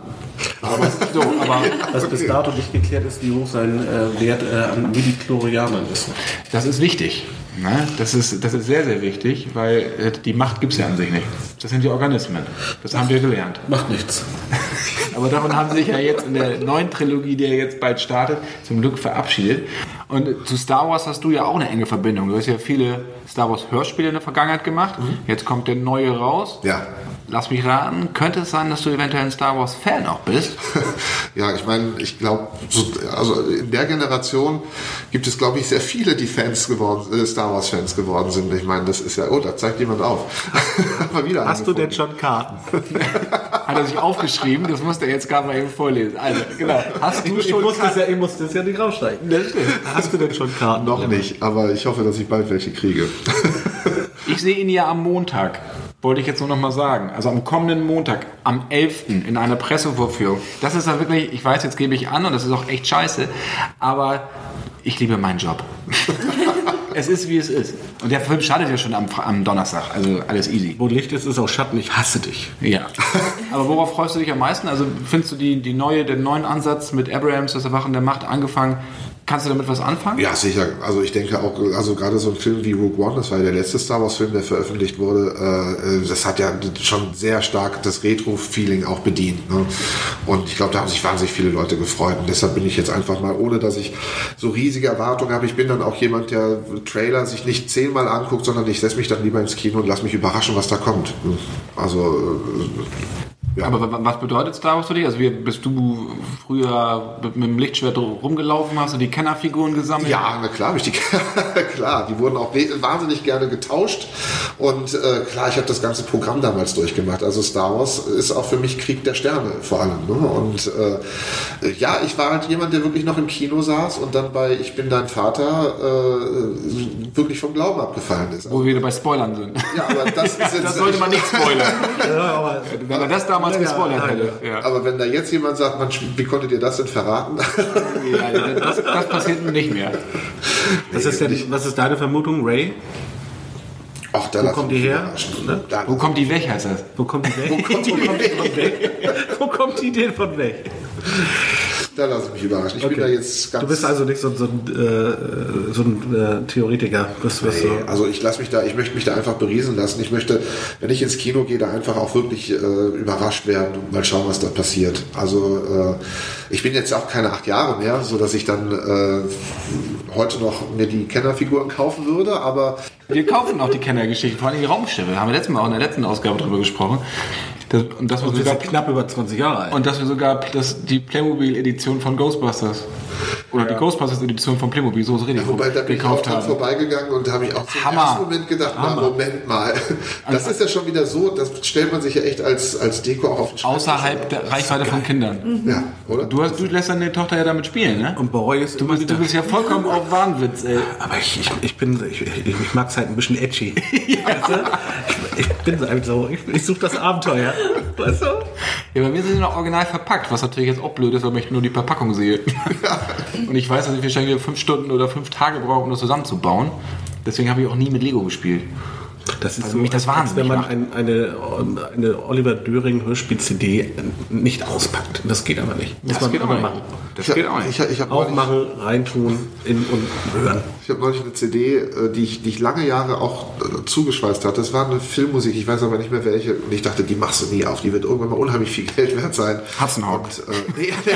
Aber, so, aber Was bis dato nicht geklärt ist, wie hoch sein äh, Wert äh, an Midichlorianern ist. das ist wichtig. Ne? Das, ist, das ist sehr, sehr wichtig, weil äh, die Macht gibt es ja an sich nicht. Das sind die Organismen. Das haben wir gelernt. Macht nichts. Aber davon haben sie sich ja jetzt in der neuen Trilogie, die ja jetzt bald startet, zum Glück verabschiedet. Und zu Star Wars hast du ja auch eine enge Verbindung. Du hast ja viele Star Wars Hörspiele in der Vergangenheit gemacht. Jetzt kommt der neue raus. Ja. Lass mich raten, könnte es sein, dass du eventuell ein Star Wars Fan auch bist? Ja, ich meine, ich glaube, so, also in der Generation gibt es, glaube ich, sehr viele, die Fans geworden, äh, Star Wars Fans geworden sind. Ich meine, das ist ja, oh, da zeigt jemand auf. Aber wieder Hast du denn schon Karten? Hat er sich aufgeschrieben, das musste er jetzt gerade mal eben vorlesen. Also, genau. Hast du Ich schon musste, es Karten? ja, ich musste es ja nicht raussteigen. Hast du denn schon Karten? Noch nicht, aber ich hoffe, dass ich bald welche kriege. Ich sehe ihn ja am Montag. Wollte ich jetzt nur noch mal sagen. Also am kommenden Montag, am 11. in einer Pressevorführung. Das ist ja wirklich, ich weiß, jetzt gebe ich an und das ist auch echt scheiße, aber ich liebe meinen Job. es ist, wie es ist. Und der Film startet ja schon am, am Donnerstag, also alles easy. Wo Licht ist, ist auch Schatten. Ich hasse dich. Ja. Aber worauf freust du dich am meisten? Also findest du die, die neue, den neuen Ansatz mit Abrams, das Erwachen der Macht angefangen? Kannst du damit was anfangen? Ja, sicher. Also ich denke auch, also gerade so ein Film wie Rogue One, das war ja der letzte Star Wars Film, der veröffentlicht wurde, äh, äh, das hat ja schon sehr stark das Retro-Feeling auch bedient. Ne? Und ich glaube, da haben sich wahnsinnig viele Leute gefreut. Und deshalb bin ich jetzt einfach mal, ohne dass ich so riesige Erwartungen habe, ich bin dann auch jemand, der Trailer sich nicht zehnmal anguckt, sondern ich setze mich dann lieber ins Kino und lass mich überraschen, was da kommt. Also äh, Ja. Aber wa- was bedeutet Star Wars für dich? Also wie, bist du früher mit, mit dem Lichtschwert rumgelaufen, hast du die Kennerfiguren gesammelt? Ja, na klar, ich die, klar, die wurden auch wahnsinnig gerne getauscht und äh, klar, ich habe das ganze Programm damals durchgemacht. Also Star Wars ist auch für mich Krieg der Sterne vor allem. Ne? Und äh, ja, ich war halt jemand, der wirklich noch im Kino saß und dann bei Ich bin dein Vater äh, wirklich vom Glauben abgefallen ist. Wo wir wieder bei Spoilern sind. Ja, aber das jetzt Das sollte man nicht spoilern. Ja, aber Wenn man das damals Ja, gespoilert ja, hätte. Ja. Aber wenn da jetzt jemand sagt, man, wie konntet ihr das denn verraten? Ja, das, das passiert nicht mehr. was ist, denn, was ist deine Vermutung, Ray? Ach, da Wo kommt die her? Ne? Da- Wo kommt die weg, heißt das? Wo kommt die weg? Wo kommt die von weg? Wo kommt die denn von weg? Da lasse ich mich überraschen. Ich bin da jetzt ganz. Du bist also nicht so, so ein, äh, so ein äh, Theoretiker. Bist, bist Nee, so. also ich lasse mich da, ich möchte mich da einfach beriesen lassen. Ich möchte, wenn ich ins Kino gehe, da einfach auch wirklich äh, überrascht werden und mal schauen, was da passiert. Also äh, ich bin jetzt auch keine acht Jahre mehr, so dass ich dann äh, heute noch mir die Kennerfiguren kaufen würde, aber Wir kaufen auch die Kennergeschichten, vor allem die Raumschiffe. Haben wir letztes Mal auch in der letzten Ausgabe drüber gesprochen. Das, und das wir sogar, knapp über 20 Jahre alt. und dass wir sogar das, die Playmobil-Edition von Ghostbusters oder die Ghostbusters-Edition von Playmobil, so ist richtig, wobei da bin ich auch gekauft dran haben. vorbeigegangen und habe ich auch zum Hammer. ersten Moment gedacht, na, Moment mal, das ist ja schon wieder so, das stellt man sich ja echt als, als Deko auch auf den Schreibtisch. Außerhalb der Reichweite von Kindern. Ja, oder? Du, hast, du lässt deine Tochter ja damit spielen, ne? Und Boy ist Du, bist- du bist ja vollkommen auf Wahnwitz, ey. Aber ich, ich, ich bin, ich, ich, ich mag es halt ein bisschen edgy. Du? ich, ich bin so, ich, ich suche das Abenteuer. Weißt du? Ja, bei mir sind sie noch original verpackt, was natürlich jetzt auch blöd ist, weil ich nur die Verpackung sehe. Und ich weiß, dass ich wahrscheinlich fünf Stunden oder fünf Tage brauche, um das zusammenzubauen. Deswegen habe ich auch nie mit Lego gespielt. Das ist Weil so, mich das als wahnsinnig wenn man ein, eine, eine Oliver Döring Hörspiel-CD nicht auspackt. Das geht aber nicht. Das man geht auch aber nicht. machen. Das Ich geht auch nicht. ich, ich Aufmachen, reintun in, und hören. Ich habe neulich eine CD, äh, die ich, die ich lange Jahre auch äh, zugeschweißt hatte. Das war eine Filmmusik, ich weiß aber nicht mehr welche. Und ich dachte, die machst du nie auf. Die wird irgendwann mal unheimlich viel Geld wert sein. Hawk. Und, äh,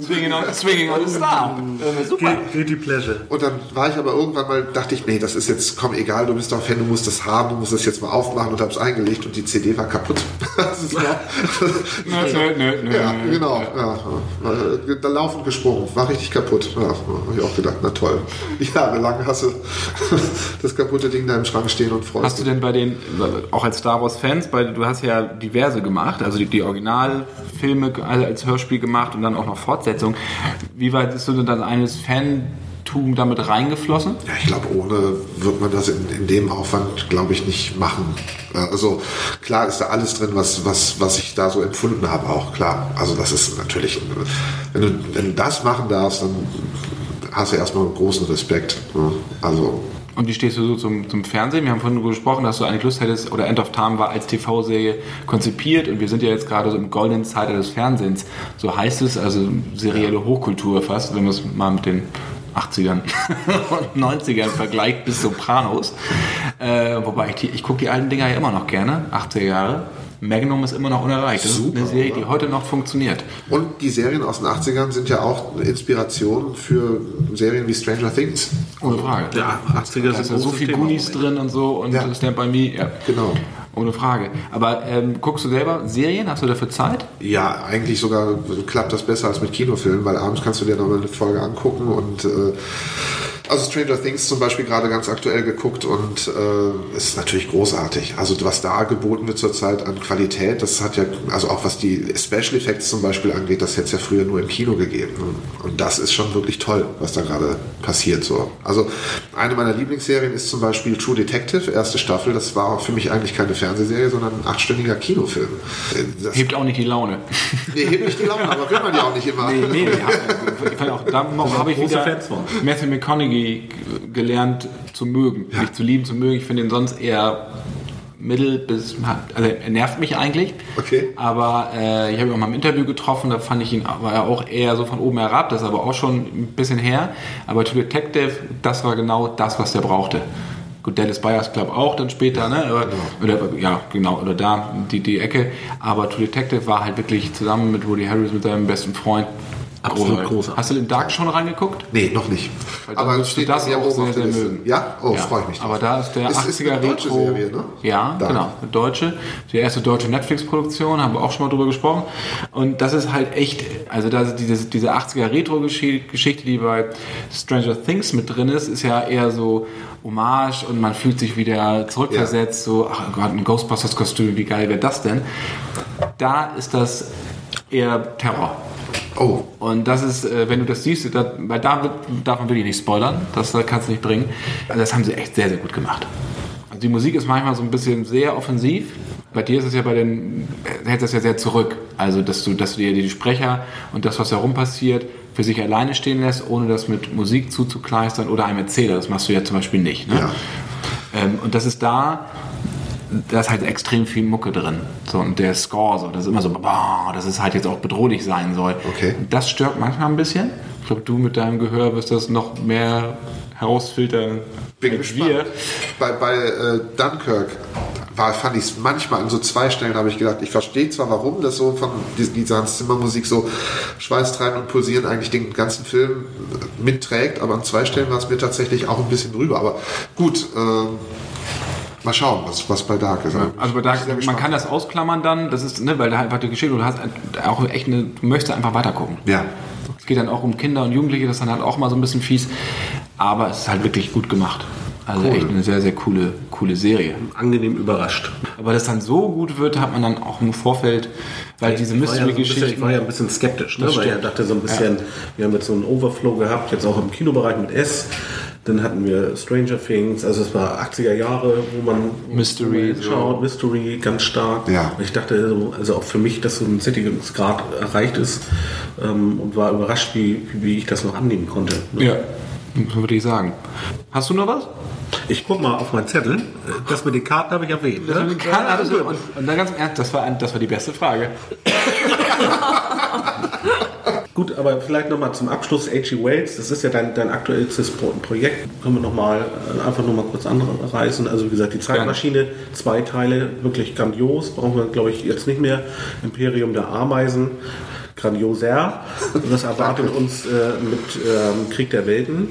Swinging on, swinging on a Star. Äh, super. Guilty Pleasure. und dann war ich aber irgendwann mal, dachte ich, nee, das ist jetzt, komm, egal, du bist doch Fan, du musst das haben, du musst das jetzt mal aufmachen und habe es eingelegt und die CD war kaputt. das ist noch, Nö, nö, nö, ja, genau. Ja, ja. Da laufend gesprungen, war richtig kaputt. Ja, habe ich auch gedacht, na toll. Jahrelang hast du das kaputte Ding da im Schrank stehen und freust Hast du denn bei den, auch als Star Wars Fans, bei, du hast ja diverse gemacht, also die, die Originalfilme als Hörspiel gemacht und dann auch noch Fortsetzung. Wie weit ist denn dann eines Fantum damit reingeflossen? Ja, ich glaube, ohne wird man das in, in dem Aufwand, glaube ich, nicht machen. Also klar ist da alles drin, was, was, was ich da so empfunden habe, auch klar. Also das ist natürlich, wenn du, wenn du das machen darfst, dann hast du erstmal großen Respekt. ne? Also Und wie stehst du so zum, zum Fernsehen? Wir haben vorhin gesprochen, dass du eigentlich Lust hättest, oder End of Time war als TV-Serie konzipiert und wir sind ja jetzt gerade so im goldenen Zeitalter des Fernsehens. So heißt es, also serielle Hochkultur fast, wenn man es mal mit den 80ern und 90ern vergleicht bis Sopranos. Äh, wobei ich, die, ich gucke die alten Dinger ja immer noch gerne, 80er Jahre. Magnum ist immer noch unerreicht. Das ist Super, eine Serie, oder? die heute noch funktioniert. Und die Serien aus den 80ern sind ja auch eine Inspiration für Serien wie Stranger Things. Ohne Frage. Ja, 80er Da sind ist ja so großes viel Thema Goonies drin und so und Ja. Stand By Me. Ja. Genau. Ohne Frage. Aber ähm, guckst du selber Serien? Hast du dafür Zeit? Ja, eigentlich sogar klappt das besser als mit Kinofilmen, weil abends kannst du dir nochmal eine Folge angucken und äh, also Stranger Things zum Beispiel gerade ganz aktuell geguckt und äh, ist natürlich großartig. Also was da geboten wird zurzeit an Qualität, das hat ja, also auch was die Special Effects zum Beispiel angeht, das hätte es ja früher nur im Kino gegeben. Und das ist schon wirklich toll, was da gerade passiert. So. Also eine meiner Lieblingsserien ist zum Beispiel True Detective, erste Staffel. Das war für mich eigentlich keine Fernsehserie, sondern ein achtstündiger Kinofilm. Das Hebt auch nicht die Laune. Nee, hebt nicht die Laune, aber will man ja auch nicht immer. Nee, nee, ja, ich fand auch, da habe ich große wieder Fans von. Matthew McConaughey gelernt zu mögen. Nicht zu lieben, zu mögen. Ich finde ihn sonst eher mittel bis, also er nervt mich eigentlich. Okay. Aber äh, ich habe ihn auch mal im Interview getroffen, da fand ich ihn, war er auch eher so von oben herab, das ist aber auch schon ein bisschen her. Aber True Detective, das war genau das, was der brauchte. Gut, Dallas Buyers Club auch dann später, ne? Aber, oder, ja, genau, oder da, die, die Ecke. Aber True Detective war halt wirklich zusammen mit Woody Harris, mit seinem besten Freund, Absolut großartig. Hast du in Dark schon reingeguckt? Nee, noch nicht. Weil Aber du steht das auch sehr, sehr mögen. Ja? Oh, freue ich mich. Aber da ist der Ist- 80er ist eine deutsche Retro. Serie, ne? Ja, Dark. genau. Eine deutsche. Die erste deutsche Netflix-Produktion, haben wir auch schon mal drüber gesprochen. Und das ist halt echt, also da ist diese, diese 80er Retro-Geschichte, die bei Stranger Things mit drin ist, ist ja eher so Hommage und man fühlt sich wieder zurückversetzt, so, ach Gott, ein Ghostbusters-Kostüm, wie geil wäre das denn? Da ist das eher Terror. Oh, Und das ist, äh, wenn du das siehst, da, weil da wird, darf man wirklich nicht spoilern, das kannst du nicht bringen. Also das haben sie echt sehr, sehr gut gemacht. Also die Musik ist manchmal so ein bisschen sehr offensiv. Bei dir ist es ja bei den, äh, hält das ja sehr zurück. Also, dass du, dass du dir die Sprecher und das, was herum passiert, für sich alleine stehen lässt, ohne das mit Musik zuzukleistern oder einem Erzähler. Das machst du ja zum Beispiel nicht. Ne? Ja. Ähm, und das ist da, da ist halt extrem viel Mucke drin. So, und der Score, so, das ist immer so, boah, dass es halt jetzt auch bedrohlich sein soll. Okay. Das stört manchmal ein bisschen. Ich glaube, du mit deinem Gehör wirst das noch mehr herausfiltern bin gespannt. wir. Bei, bei äh, Dunkirk war, fand ich es manchmal an so zwei Stellen habe ich gedacht, ich verstehe zwar, warum das so von dieser Hans Zimmer Musik so schweißtreibend und pulsieren eigentlich den ganzen Film äh, mitträgt, aber an zwei Stellen war es mir tatsächlich auch ein bisschen drüber. Aber gut, ähm, mal schauen, was, was bei Dark ist. Also bei Dark, man gespannt. kann das ausklammern dann, das ist, ne, weil da halt einfach die Geschichte, du hast auch echt eine, du möchtest einfach weitergucken. Ja. Es geht dann auch um Kinder und Jugendliche, das ist dann halt auch mal so ein bisschen fies, aber es ist halt wirklich gut gemacht. Also echt eine sehr, sehr coole, coole Serie. Angenehm überrascht. Aber dass dann so gut wird, hat man dann auch im Vorfeld, weil diese Ich war ja so Ich war ja ein bisschen skeptisch, ne? Weil ich dachte so ein bisschen, wir haben jetzt so einen Overflow gehabt, jetzt auch im Kinobereich mit S. Dann hatten wir Stranger Things, also es war 80er Jahre, wo man Mystery, schaut, Mystery ganz stark. Ja. Ich dachte, so, also auch für mich, dass so ein Sättigungsgrad erreicht ist ähm, und war überrascht, wie, wie ich das noch annehmen konnte. ne? Ja, würde ich sagen. Hast du noch was? Ich guck mal auf meinen Zettel. Das mit den Karten habe ich erwähnt. Ne? Kann alles und, und dann ganz im Ernst, das war, ein, das war die beste Frage. Gut, aber vielleicht nochmal zum Abschluss H.G. Wells, das ist ja dein, dein aktuellstes Pro Projekt. Können wir nochmal einfach nochmal kurz anreißen. Also wie gesagt, die Zeitmaschine, zwei Teile, wirklich grandios. Brauchen wir, glaube ich, jetzt nicht mehr. Imperium der Ameisen, grandioser. Das erwartet uns äh, mit ähm, Krieg der Welten.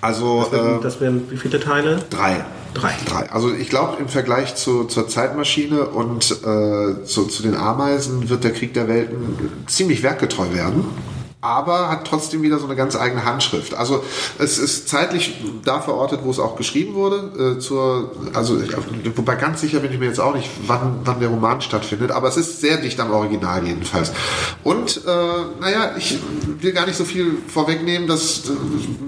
Also Das wären, äh, das wären wie viele Teile? drei. Drei. Drei. Also ich glaube, im Vergleich zu, zur Zeitmaschine und äh, zu, zu den Ameisen wird der Krieg der Welten ziemlich werkgetreu werden. Aber hat trotzdem wieder so eine ganz eigene Handschrift. Also es ist zeitlich da verortet, wo es auch geschrieben wurde. Äh, zur, also wobei ganz sicher bin ich mir jetzt auch nicht, wann, wann der Roman stattfindet. Aber es ist sehr dicht am Original jedenfalls. Und äh, naja, ich will gar nicht so viel vorwegnehmen. Das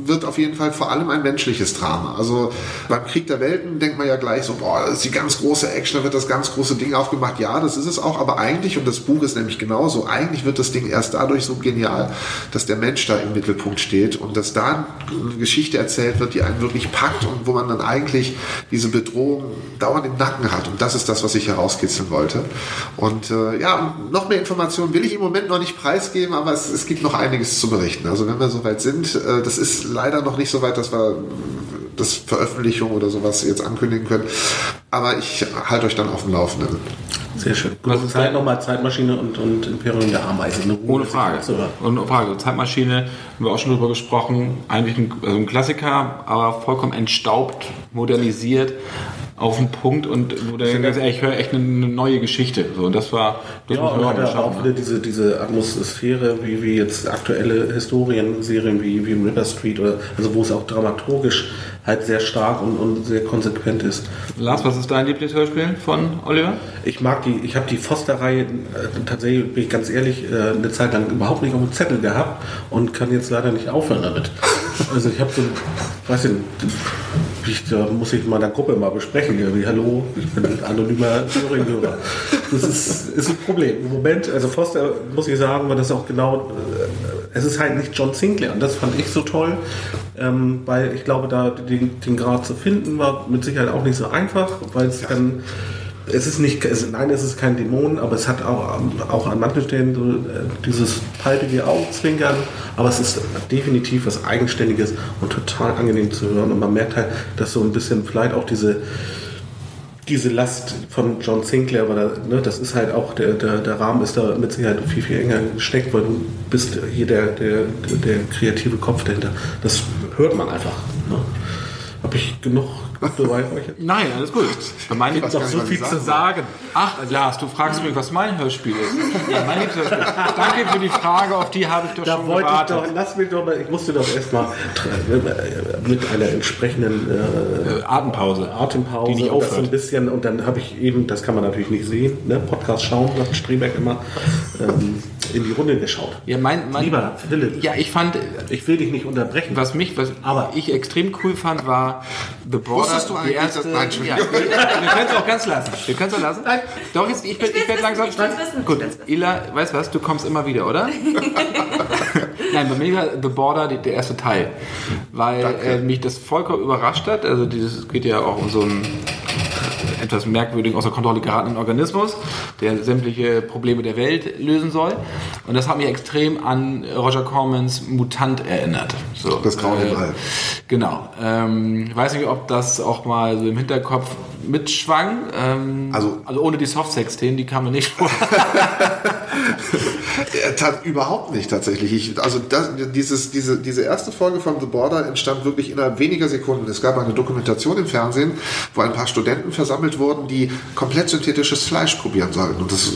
wird auf jeden Fall vor allem ein menschliches Drama. Also beim Krieg der Welten denkt man ja gleich so, boah, das ist die ganz große Action, da wird das ganz große Ding aufgemacht. Ja, das ist es auch, aber eigentlich, und das Buch ist nämlich genauso, eigentlich wird das Ding erst dadurch so genial, dass der Mensch da im Mittelpunkt steht und dass da eine Geschichte erzählt wird, die einen wirklich packt und wo man dann eigentlich diese Bedrohung dauernd im Nacken hat. Und das ist das, was ich herauskitzeln wollte. Und äh, ja, noch mehr Informationen will ich im Moment noch nicht preisgeben, aber es, es gibt noch einiges zu berichten. Also wenn wir soweit sind, äh, das ist leider noch nicht so weit, dass wir das Veröffentlichung oder sowas jetzt ankündigen können. Aber ich halte euch dann auf dem Laufenden. Sehr schön. Gut, ist Zeit nochmal Zeitmaschine und, und Imperium der Ameisen. Eine Ruhe, Ohne Frage. Ohne Frage. Zeitmaschine, haben wir auch schon drüber gesprochen. Eigentlich ein, also ein Klassiker, aber vollkommen entstaubt, modernisiert, auf den Punkt und wo der ganz ehrlich, ich höre echt eine, eine neue Geschichte. So, und das war, das Ja, muss man und auch auch wieder diese, diese Atmosphäre, wie, wie jetzt aktuelle Historienserien wie, wie River Street, oder, also wo es auch dramaturgisch halt sehr stark und, und sehr konsequent ist. Lars, was ist dein Lieblingshörspiel von Oliver? Ich mag die, ich habe die Foster-Reihe äh, tatsächlich, bin ich ganz ehrlich, äh, eine Zeit lang überhaupt nicht auf dem Zettel gehabt und kann jetzt leider nicht aufhören damit. Also ich habe so, weiß ich nicht, ich, da muss ich in meiner Gruppe mal besprechen, irgendwie, hallo, ich bin ein anonymer Thüringen-Hörer. Das ist, ist ein Problem. Im Moment, also Foster, muss ich sagen, war das auch genau, äh, es ist halt nicht John Sinclair und das fand ich so toll, ähm, weil ich glaube, da den, den Grad zu finden war mit Sicherheit auch nicht so einfach, weil es dann es ist nicht, es, nein, es ist kein Dämon, aber es hat auch, auch an manchen Stellen so, äh, dieses palpige Augenzwinkern, aber es ist definitiv was Eigenständiges und total angenehm zu hören und man merkt halt, dass so ein bisschen vielleicht auch diese diese Last von John Sinclair, weil da, ne, das ist halt auch, der, der, der Rahmen ist da mit Sicherheit viel, viel enger gesteckt, weil du bist hier der, der, der kreative Kopf dahinter. Das hört man einfach. Ne? Habe ich genug soweit euch? Nein, alles gut. Bei meinem Noch gar nicht, so viel ich zu sagen. Ach, Lars, du fragst mich, was mein Hörspiel ist. Ja, mein Lieblingshörspiel. Danke für die Frage, auf die habe ich doch Da schon wollte ich gewartet. doch, lass mich doch mal, ich musste doch erstmal mit einer entsprechenden äh, Äh, Atempause. Atempause Die nicht und das ein aufhört. bisschen und dann habe ich eben, das kann man natürlich nicht sehen, ne, Podcast schauen, sagt Strebeck immer, ähm, in die Runde geschaut. Ja, mein, mein, Lieber Philipp, ja, ich fand, ich will dich nicht unterbrechen. was mich, was Aber- ich extrem cool fand, war The Border. Wusstest du die eigentlich, erste, Nein, ja, wir können es auch ganz lassen. Wir können es auch lassen. Nein. Doch, jetzt, ich, werd- ich werde langsam. ich wissen, ich Gut. Ila, weißt du was, du kommst immer wieder, oder? Nein, bei mir war The Border die, der erste Teil, weil äh, mich das vollkommen überrascht hat. Also dieses es geht ja auch um so einen etwas merkwürdigen, außer Kontrolle geratenen Organismus, der sämtliche Probleme der Welt lösen soll. Und das hat mich extrem an Roger Cormans Mutant erinnert. So, Das Grauen im All. Genau. Ähm, ich weiß nicht, ob das auch mal so im Hinterkopf mitschwang. Ähm, Also- also ohne die Softsex-Themen, die kamen nicht vor. Er überhaupt nicht tatsächlich. Ich, also das, dieses, diese, diese erste Folge von The Border entstand wirklich innerhalb weniger Sekunden. Es gab eine Dokumentation im Fernsehen, wo ein paar Studenten versammelt wurden, die komplett synthetisches Fleisch probieren sollten. Und das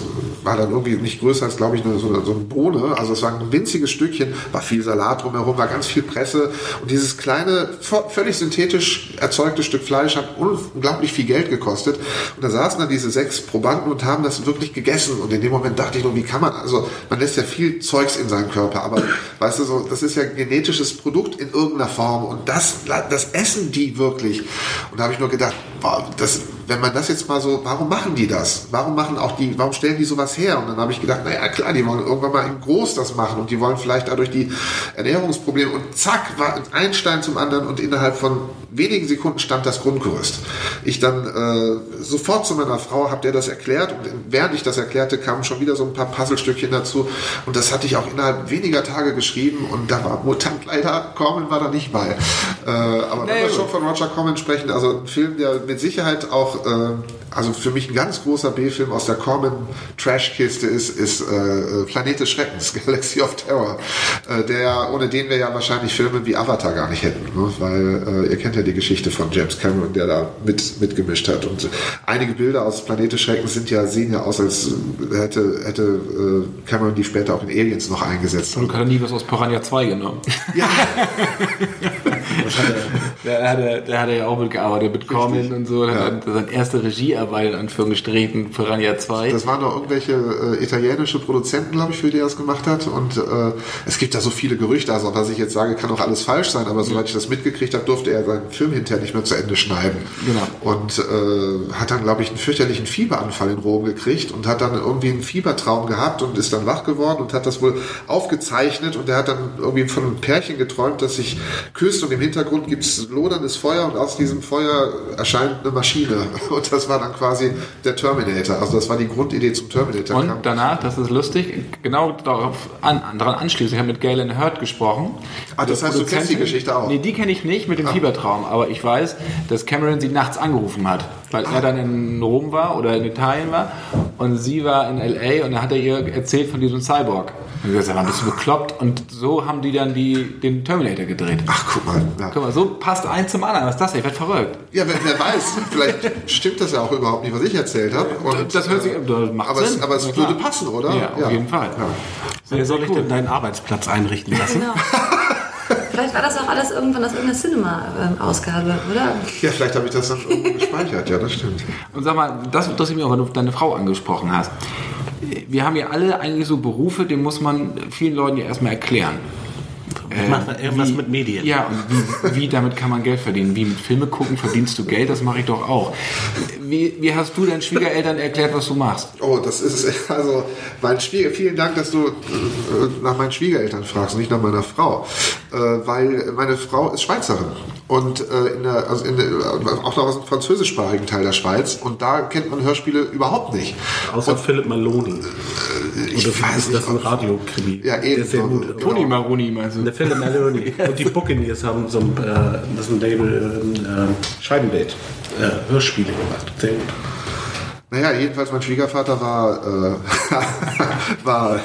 war dann irgendwie nicht größer als, glaube ich, eine, so, so eine Bohne. Also es war ein winziges Stückchen, war viel Salat drumherum, war ganz viel Presse. Und dieses kleine, völlig synthetisch erzeugte Stück Fleisch hat unglaublich viel Geld gekostet. Und da saßen dann diese sechs Probanden und haben das wirklich gegessen. Und in dem Moment dachte ich nur, wie kann man, also man lässt ja viel Zeugs in seinen Körper, aber weißt du so, das ist ja genetisches Produkt in irgendeiner Form und das, das essen die wirklich. Und da habe ich nur gedacht, boah, das, wenn man das jetzt mal so, warum machen die das? Warum machen auch die, warum stellen die sowas her? Und dann habe ich gedacht, naja klar, die wollen irgendwann mal in groß das machen und die wollen vielleicht dadurch die Ernährungsprobleme und zack, war ein Stein zum anderen und innerhalb von wenigen Sekunden stand das Grundgerüst. Ich dann äh, sofort zu meiner Frau, habt ihr das erklärt und während ich das erklärte, kamen schon wieder so ein paar Puzzlestückchen dazu und das hatte ich auch innerhalb weniger Tage geschrieben und da war Mutant leider, Corman war da nicht bei. Äh, aber wenn Nee, wir gut. schon von Roger Corman sprechen, also ein Film, der mit Sicherheit auch, äh, also für mich ein ganz großer B-Film aus der Corman Trashkiste ist, ist äh, Planet des Schreckens, Galaxy of Terror, äh, der, ohne den wir ja wahrscheinlich Filme wie Avatar gar nicht hätten, ne? weil äh, ihr kennt ja die Geschichte von James Cameron, der da mit, mitgemischt hat und einige Bilder aus Planet des Schreckens sind ja, sehen ja aus, als hätte, hätte äh, Cameron die später auch in Aliens noch eingesetzt. Du hast nie was aus Piranha 2 genommen. Ja, Der hatte, der hatte ja auch mitgearbeitet mit Corman und so. Der hat dann seine erste Regiearbeit in Anführungsstrichen Piranha 2. Das waren doch irgendwelche äh, italienische Produzenten, glaube ich, für die er das gemacht hat. Und äh, es gibt da so viele Gerüchte. Also was ich jetzt sage, kann auch alles falsch sein. Aber soweit ich das mitgekriegt habe, durfte er seinen Film hinterher nicht mehr zu Ende schneiden. Genau. Und äh, hat dann, glaube ich, einen fürchterlichen Fieberanfall in Rom gekriegt und hat dann irgendwie einen Fiebertraum gehabt und ist dann wach geworden und hat das wohl aufgezeichnet. Und er hat dann irgendwie von einem Pärchen geträumt, das sich küsst und im Hintergrund gibt es loderndes Feuer und aus diesem Feuer erscheint eine Maschine. Und das war dann quasi der Terminator. Also das war die Grundidee zum Terminator. Und Kam- danach, das ist lustig, genau darauf an, daran anschließend, ich habe mit Galen Hurt gesprochen. Ah, das heißt, du kennst die Geschichte auch? Ah. Nee, die kenne ich nicht mit dem Fiebertraum, aber ich weiß, dass Cameron sie nachts angerufen hat, weil er dann in Rom war oder in Italien war und sie war in L.A. und da hat er ihr erzählt von diesem Cyborg. Und hat gesagt, bist du bekloppt? Und so haben die dann die, den Terminator gedreht. Ach, guck mal. Ja, Guck mal, so passt eins zum anderen. Was ist das? denn? Ich werde verrückt. ja wer, wer weiß, vielleicht stimmt das ja auch überhaupt nicht, was ich erzählt habe. Und, Das hört sich, äh, das macht aber Sinn. es, aber es würde passen, oder? Ja, auf jeden Fall. Wer soll ich denn deinen Arbeitsplatz einrichten lassen? Genau. Vielleicht war das auch alles irgendwann aus irgendeiner Cinema-Ausgabe, oder? Ja, vielleicht habe ich das dann irgendwo gespeichert. Ja, das stimmt. Und sag mal, das interessiert mich auch, wenn du deine Frau angesprochen hast. Wir haben ja alle eigentlich so Berufe, die muss man vielen Leuten ja erstmal erklären. Äh, Mach mal irgendwas mit Medien. Ja, und wie, wie damit kann man Geld verdienen? Wie mit Filme gucken verdienst du Geld? Das mache ich doch auch. Wie, wie hast du deinen Schwiegereltern erklärt, was du machst? Oh, das ist es. Also, mein Schwieger, vielen Dank, dass du äh, nach meinen Schwiegereltern fragst, nicht nach meiner Frau. Äh, weil meine Frau ist Schweizerin. Und äh, in der, also in der, auch noch aus dem französischsprachigen Teil der Schweiz. Und da kennt man Hörspiele überhaupt nicht. Außer Philipp Maloney. Ich Oder weiß ist das nicht. ein Radiokrimi? Ja, eben. Der ist sehr gut. Toni Maroni meinst du? Der Philipp Bill Maloney. Und die Buccaneers haben so ein, äh, das ist ein Label, äh, Scheibenbild, äh, Hörspiele gemacht. Sehr gut. Naja, jedenfalls mein Schwiegervater war, äh, war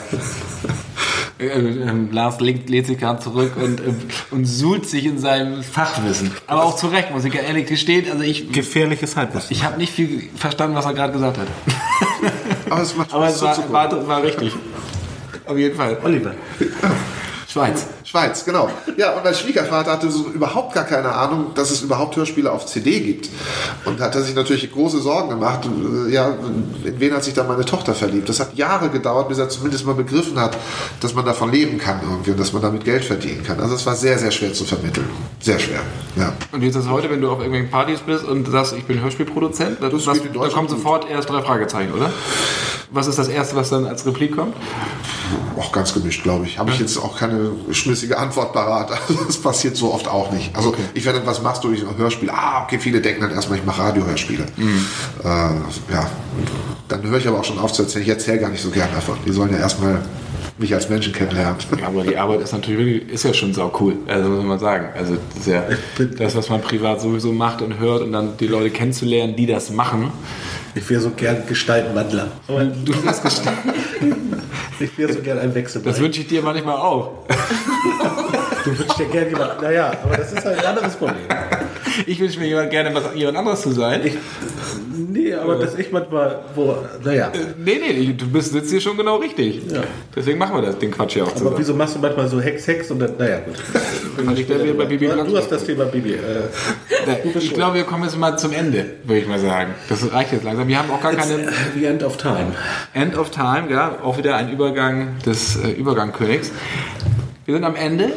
Äh, ähm, Lars lehnt, lehnt sich gerade zurück und, ähm, und suhlt sich in seinem Fachwissen. Aber auch zu Recht, muss ich ehrlich gestehen. Also ich, Gefährliches Halbwissen. ich habe nicht viel verstanden, was er gerade gesagt hat. aber es macht Aber es war, war, war richtig. Auf jeden Fall. Oliver. Schweiz. Schweiz, genau. Ja, und mein Schwiegervater hatte so überhaupt gar keine Ahnung, dass es überhaupt Hörspiele auf CD gibt. Und hat er sich natürlich große Sorgen gemacht. äh, Ja, in wen hat sich da meine Tochter verliebt? Das hat Jahre gedauert, bis er zumindest mal begriffen hat, dass man davon leben kann irgendwie und dass man damit Geld verdienen kann. Also es war sehr, sehr schwer zu vermitteln. Sehr schwer. Ja. Und wie ist das heute, wenn du auf irgendwelchen Partys bist und sagst, ich bin Hörspielproduzent? Das, Das was, da kommt gut. sofort erst drei Fragezeichen, oder? Was ist das Erste, was dann als Replik kommt? Auch ganz gemischt, glaube ich. Habe ich jetzt auch keine schmissige Antwort parat. Also das passiert so oft auch nicht. Also ich werde, was machst du? Ich Hörspiel. Ah, okay, viele denken dann erstmal, ich mache Radiohörspiele. Äh, ja, dann höre ich aber auch schon auf zu erzählen. Ich erzähle gar nicht so gern davon. Die sollen ja erstmal mich als Menschen kennenlernen. Ja, aber die Arbeit ist natürlich wirklich, ist ja schon sau cool. Also muss man sagen. Also das ist ja das, was man privat sowieso macht und hört und dann die Leute kennenzulernen, die das machen. Ich wäre so gern Gestaltenwandler. Du wirst gestalten. ich wäre so gern ein Wechsel. Das wünsche ich dir manchmal auch. Du wünschst dir gerne jemand. Naja, aber das ist halt ein anderes Problem. Ich wünsche mir jemand gerne was jemand anderes zu sein. Ich, nee, aber dass ich manchmal, wo, naja. nee, nee, du bist, sitzt hier schon genau richtig. Ja. Deswegen machen wir das, den Quatsch hier auch Aber zusammen. wieso machst du manchmal so Hex, Hex und dann, naja, gut. Ich wieder bei Bibi Du, hast das Thema Bibi. Äh, Ich glaube, wir kommen jetzt mal zum Ende, würde ich mal sagen. Das reicht jetzt langsam. Wir haben auch gar it's keine the end of time. End of Time, ja, auch wieder ein Übergang des äh, Übergangkönigs. Wir sind am Ende.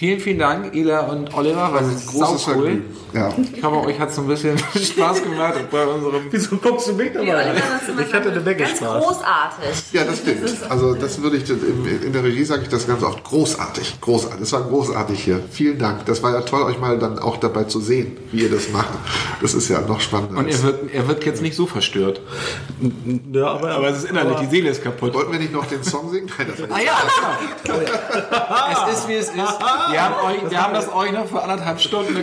Vielen, vielen Dank, Ila und Oliver. War Großes sau cool. Vergnügen. Ja. Ich hoffe, euch hat es so ein bisschen Spaß gemacht bei unserem. Wieso guckst du mich dabei? Ja, Oliver, Ich hatte eine Menge Spaß. großartig. Ja, das stimmt. Also das würde ich in der Regie sage ich das ganz oft. Großartig, großartig. Es war großartig hier. Vielen Dank. Das war ja toll, euch mal dann auch dabei zu sehen, wie ihr das macht. Das ist ja noch spannender. Und er wird, er wird jetzt nicht so verstört. Ja, aber, Aber es ist innerlich, die Seele ist kaputt. Wollten wir nicht noch den Song singen? Nein, das war Ah ja, genau. es ist wie es ist. Wir haben, euch, wir haben das euch noch vor anderthalb Stunden,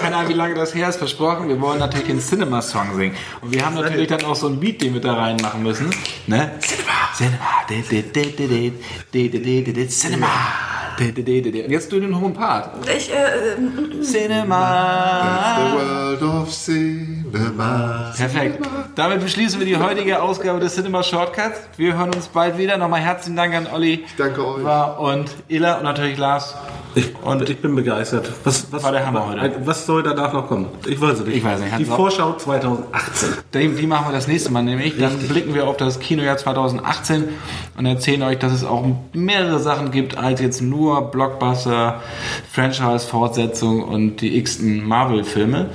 keine Ahnung, wie lange das her ist, versprochen. Wir wollen natürlich den Cinema-Song singen. Und wir haben natürlich dann auch so ein Beat, den wir da reinmachen müssen. Ne? Cinema! Cinema! Cinema! Jetzt du den hohen Part. Ich, äh, Cinema. The World of Cinema. Perfekt. Damit beschließen wir die heutige Ausgabe des Cinema Shortcuts. Wir hören uns bald wieder. Nochmal herzlichen Dank an Olli. danke euch. Und Illa und natürlich Lars. ich, und ich bin begeistert. Was, was War der Hammer heute. Was soll danach noch kommen? Ich weiß es nicht. Ich weiß nicht. Die Vorschau 2018. Die, die machen wir das nächste Mal nämlich. Dann blicken wir auf das Kinojahr 2018 und erzählen euch, dass es auch mehrere Sachen gibt als jetzt nur Blockbuster, Franchise-Fortsetzung und die x-ten Marvel-Filme.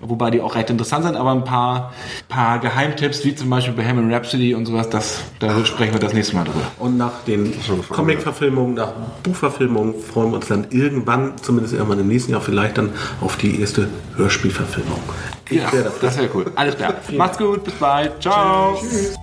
Wobei die auch recht interessant sind, aber ein paar, paar Geheimtipps, wie zum Beispiel Bohemian Rhapsody und sowas, das, da sprechen wir das nächste Mal drüber. Und nach den Comic-Verfilmungen, nach Buchverfilmungen freuen wir uns dann irgendwann, zumindest irgendwann im nächsten Jahr, vielleicht dann auf die erste Hörspielverfilmung. Ich Ja, das wäre cool. Alles klar. Macht's gut, bis bald. Ciao. Tschüss.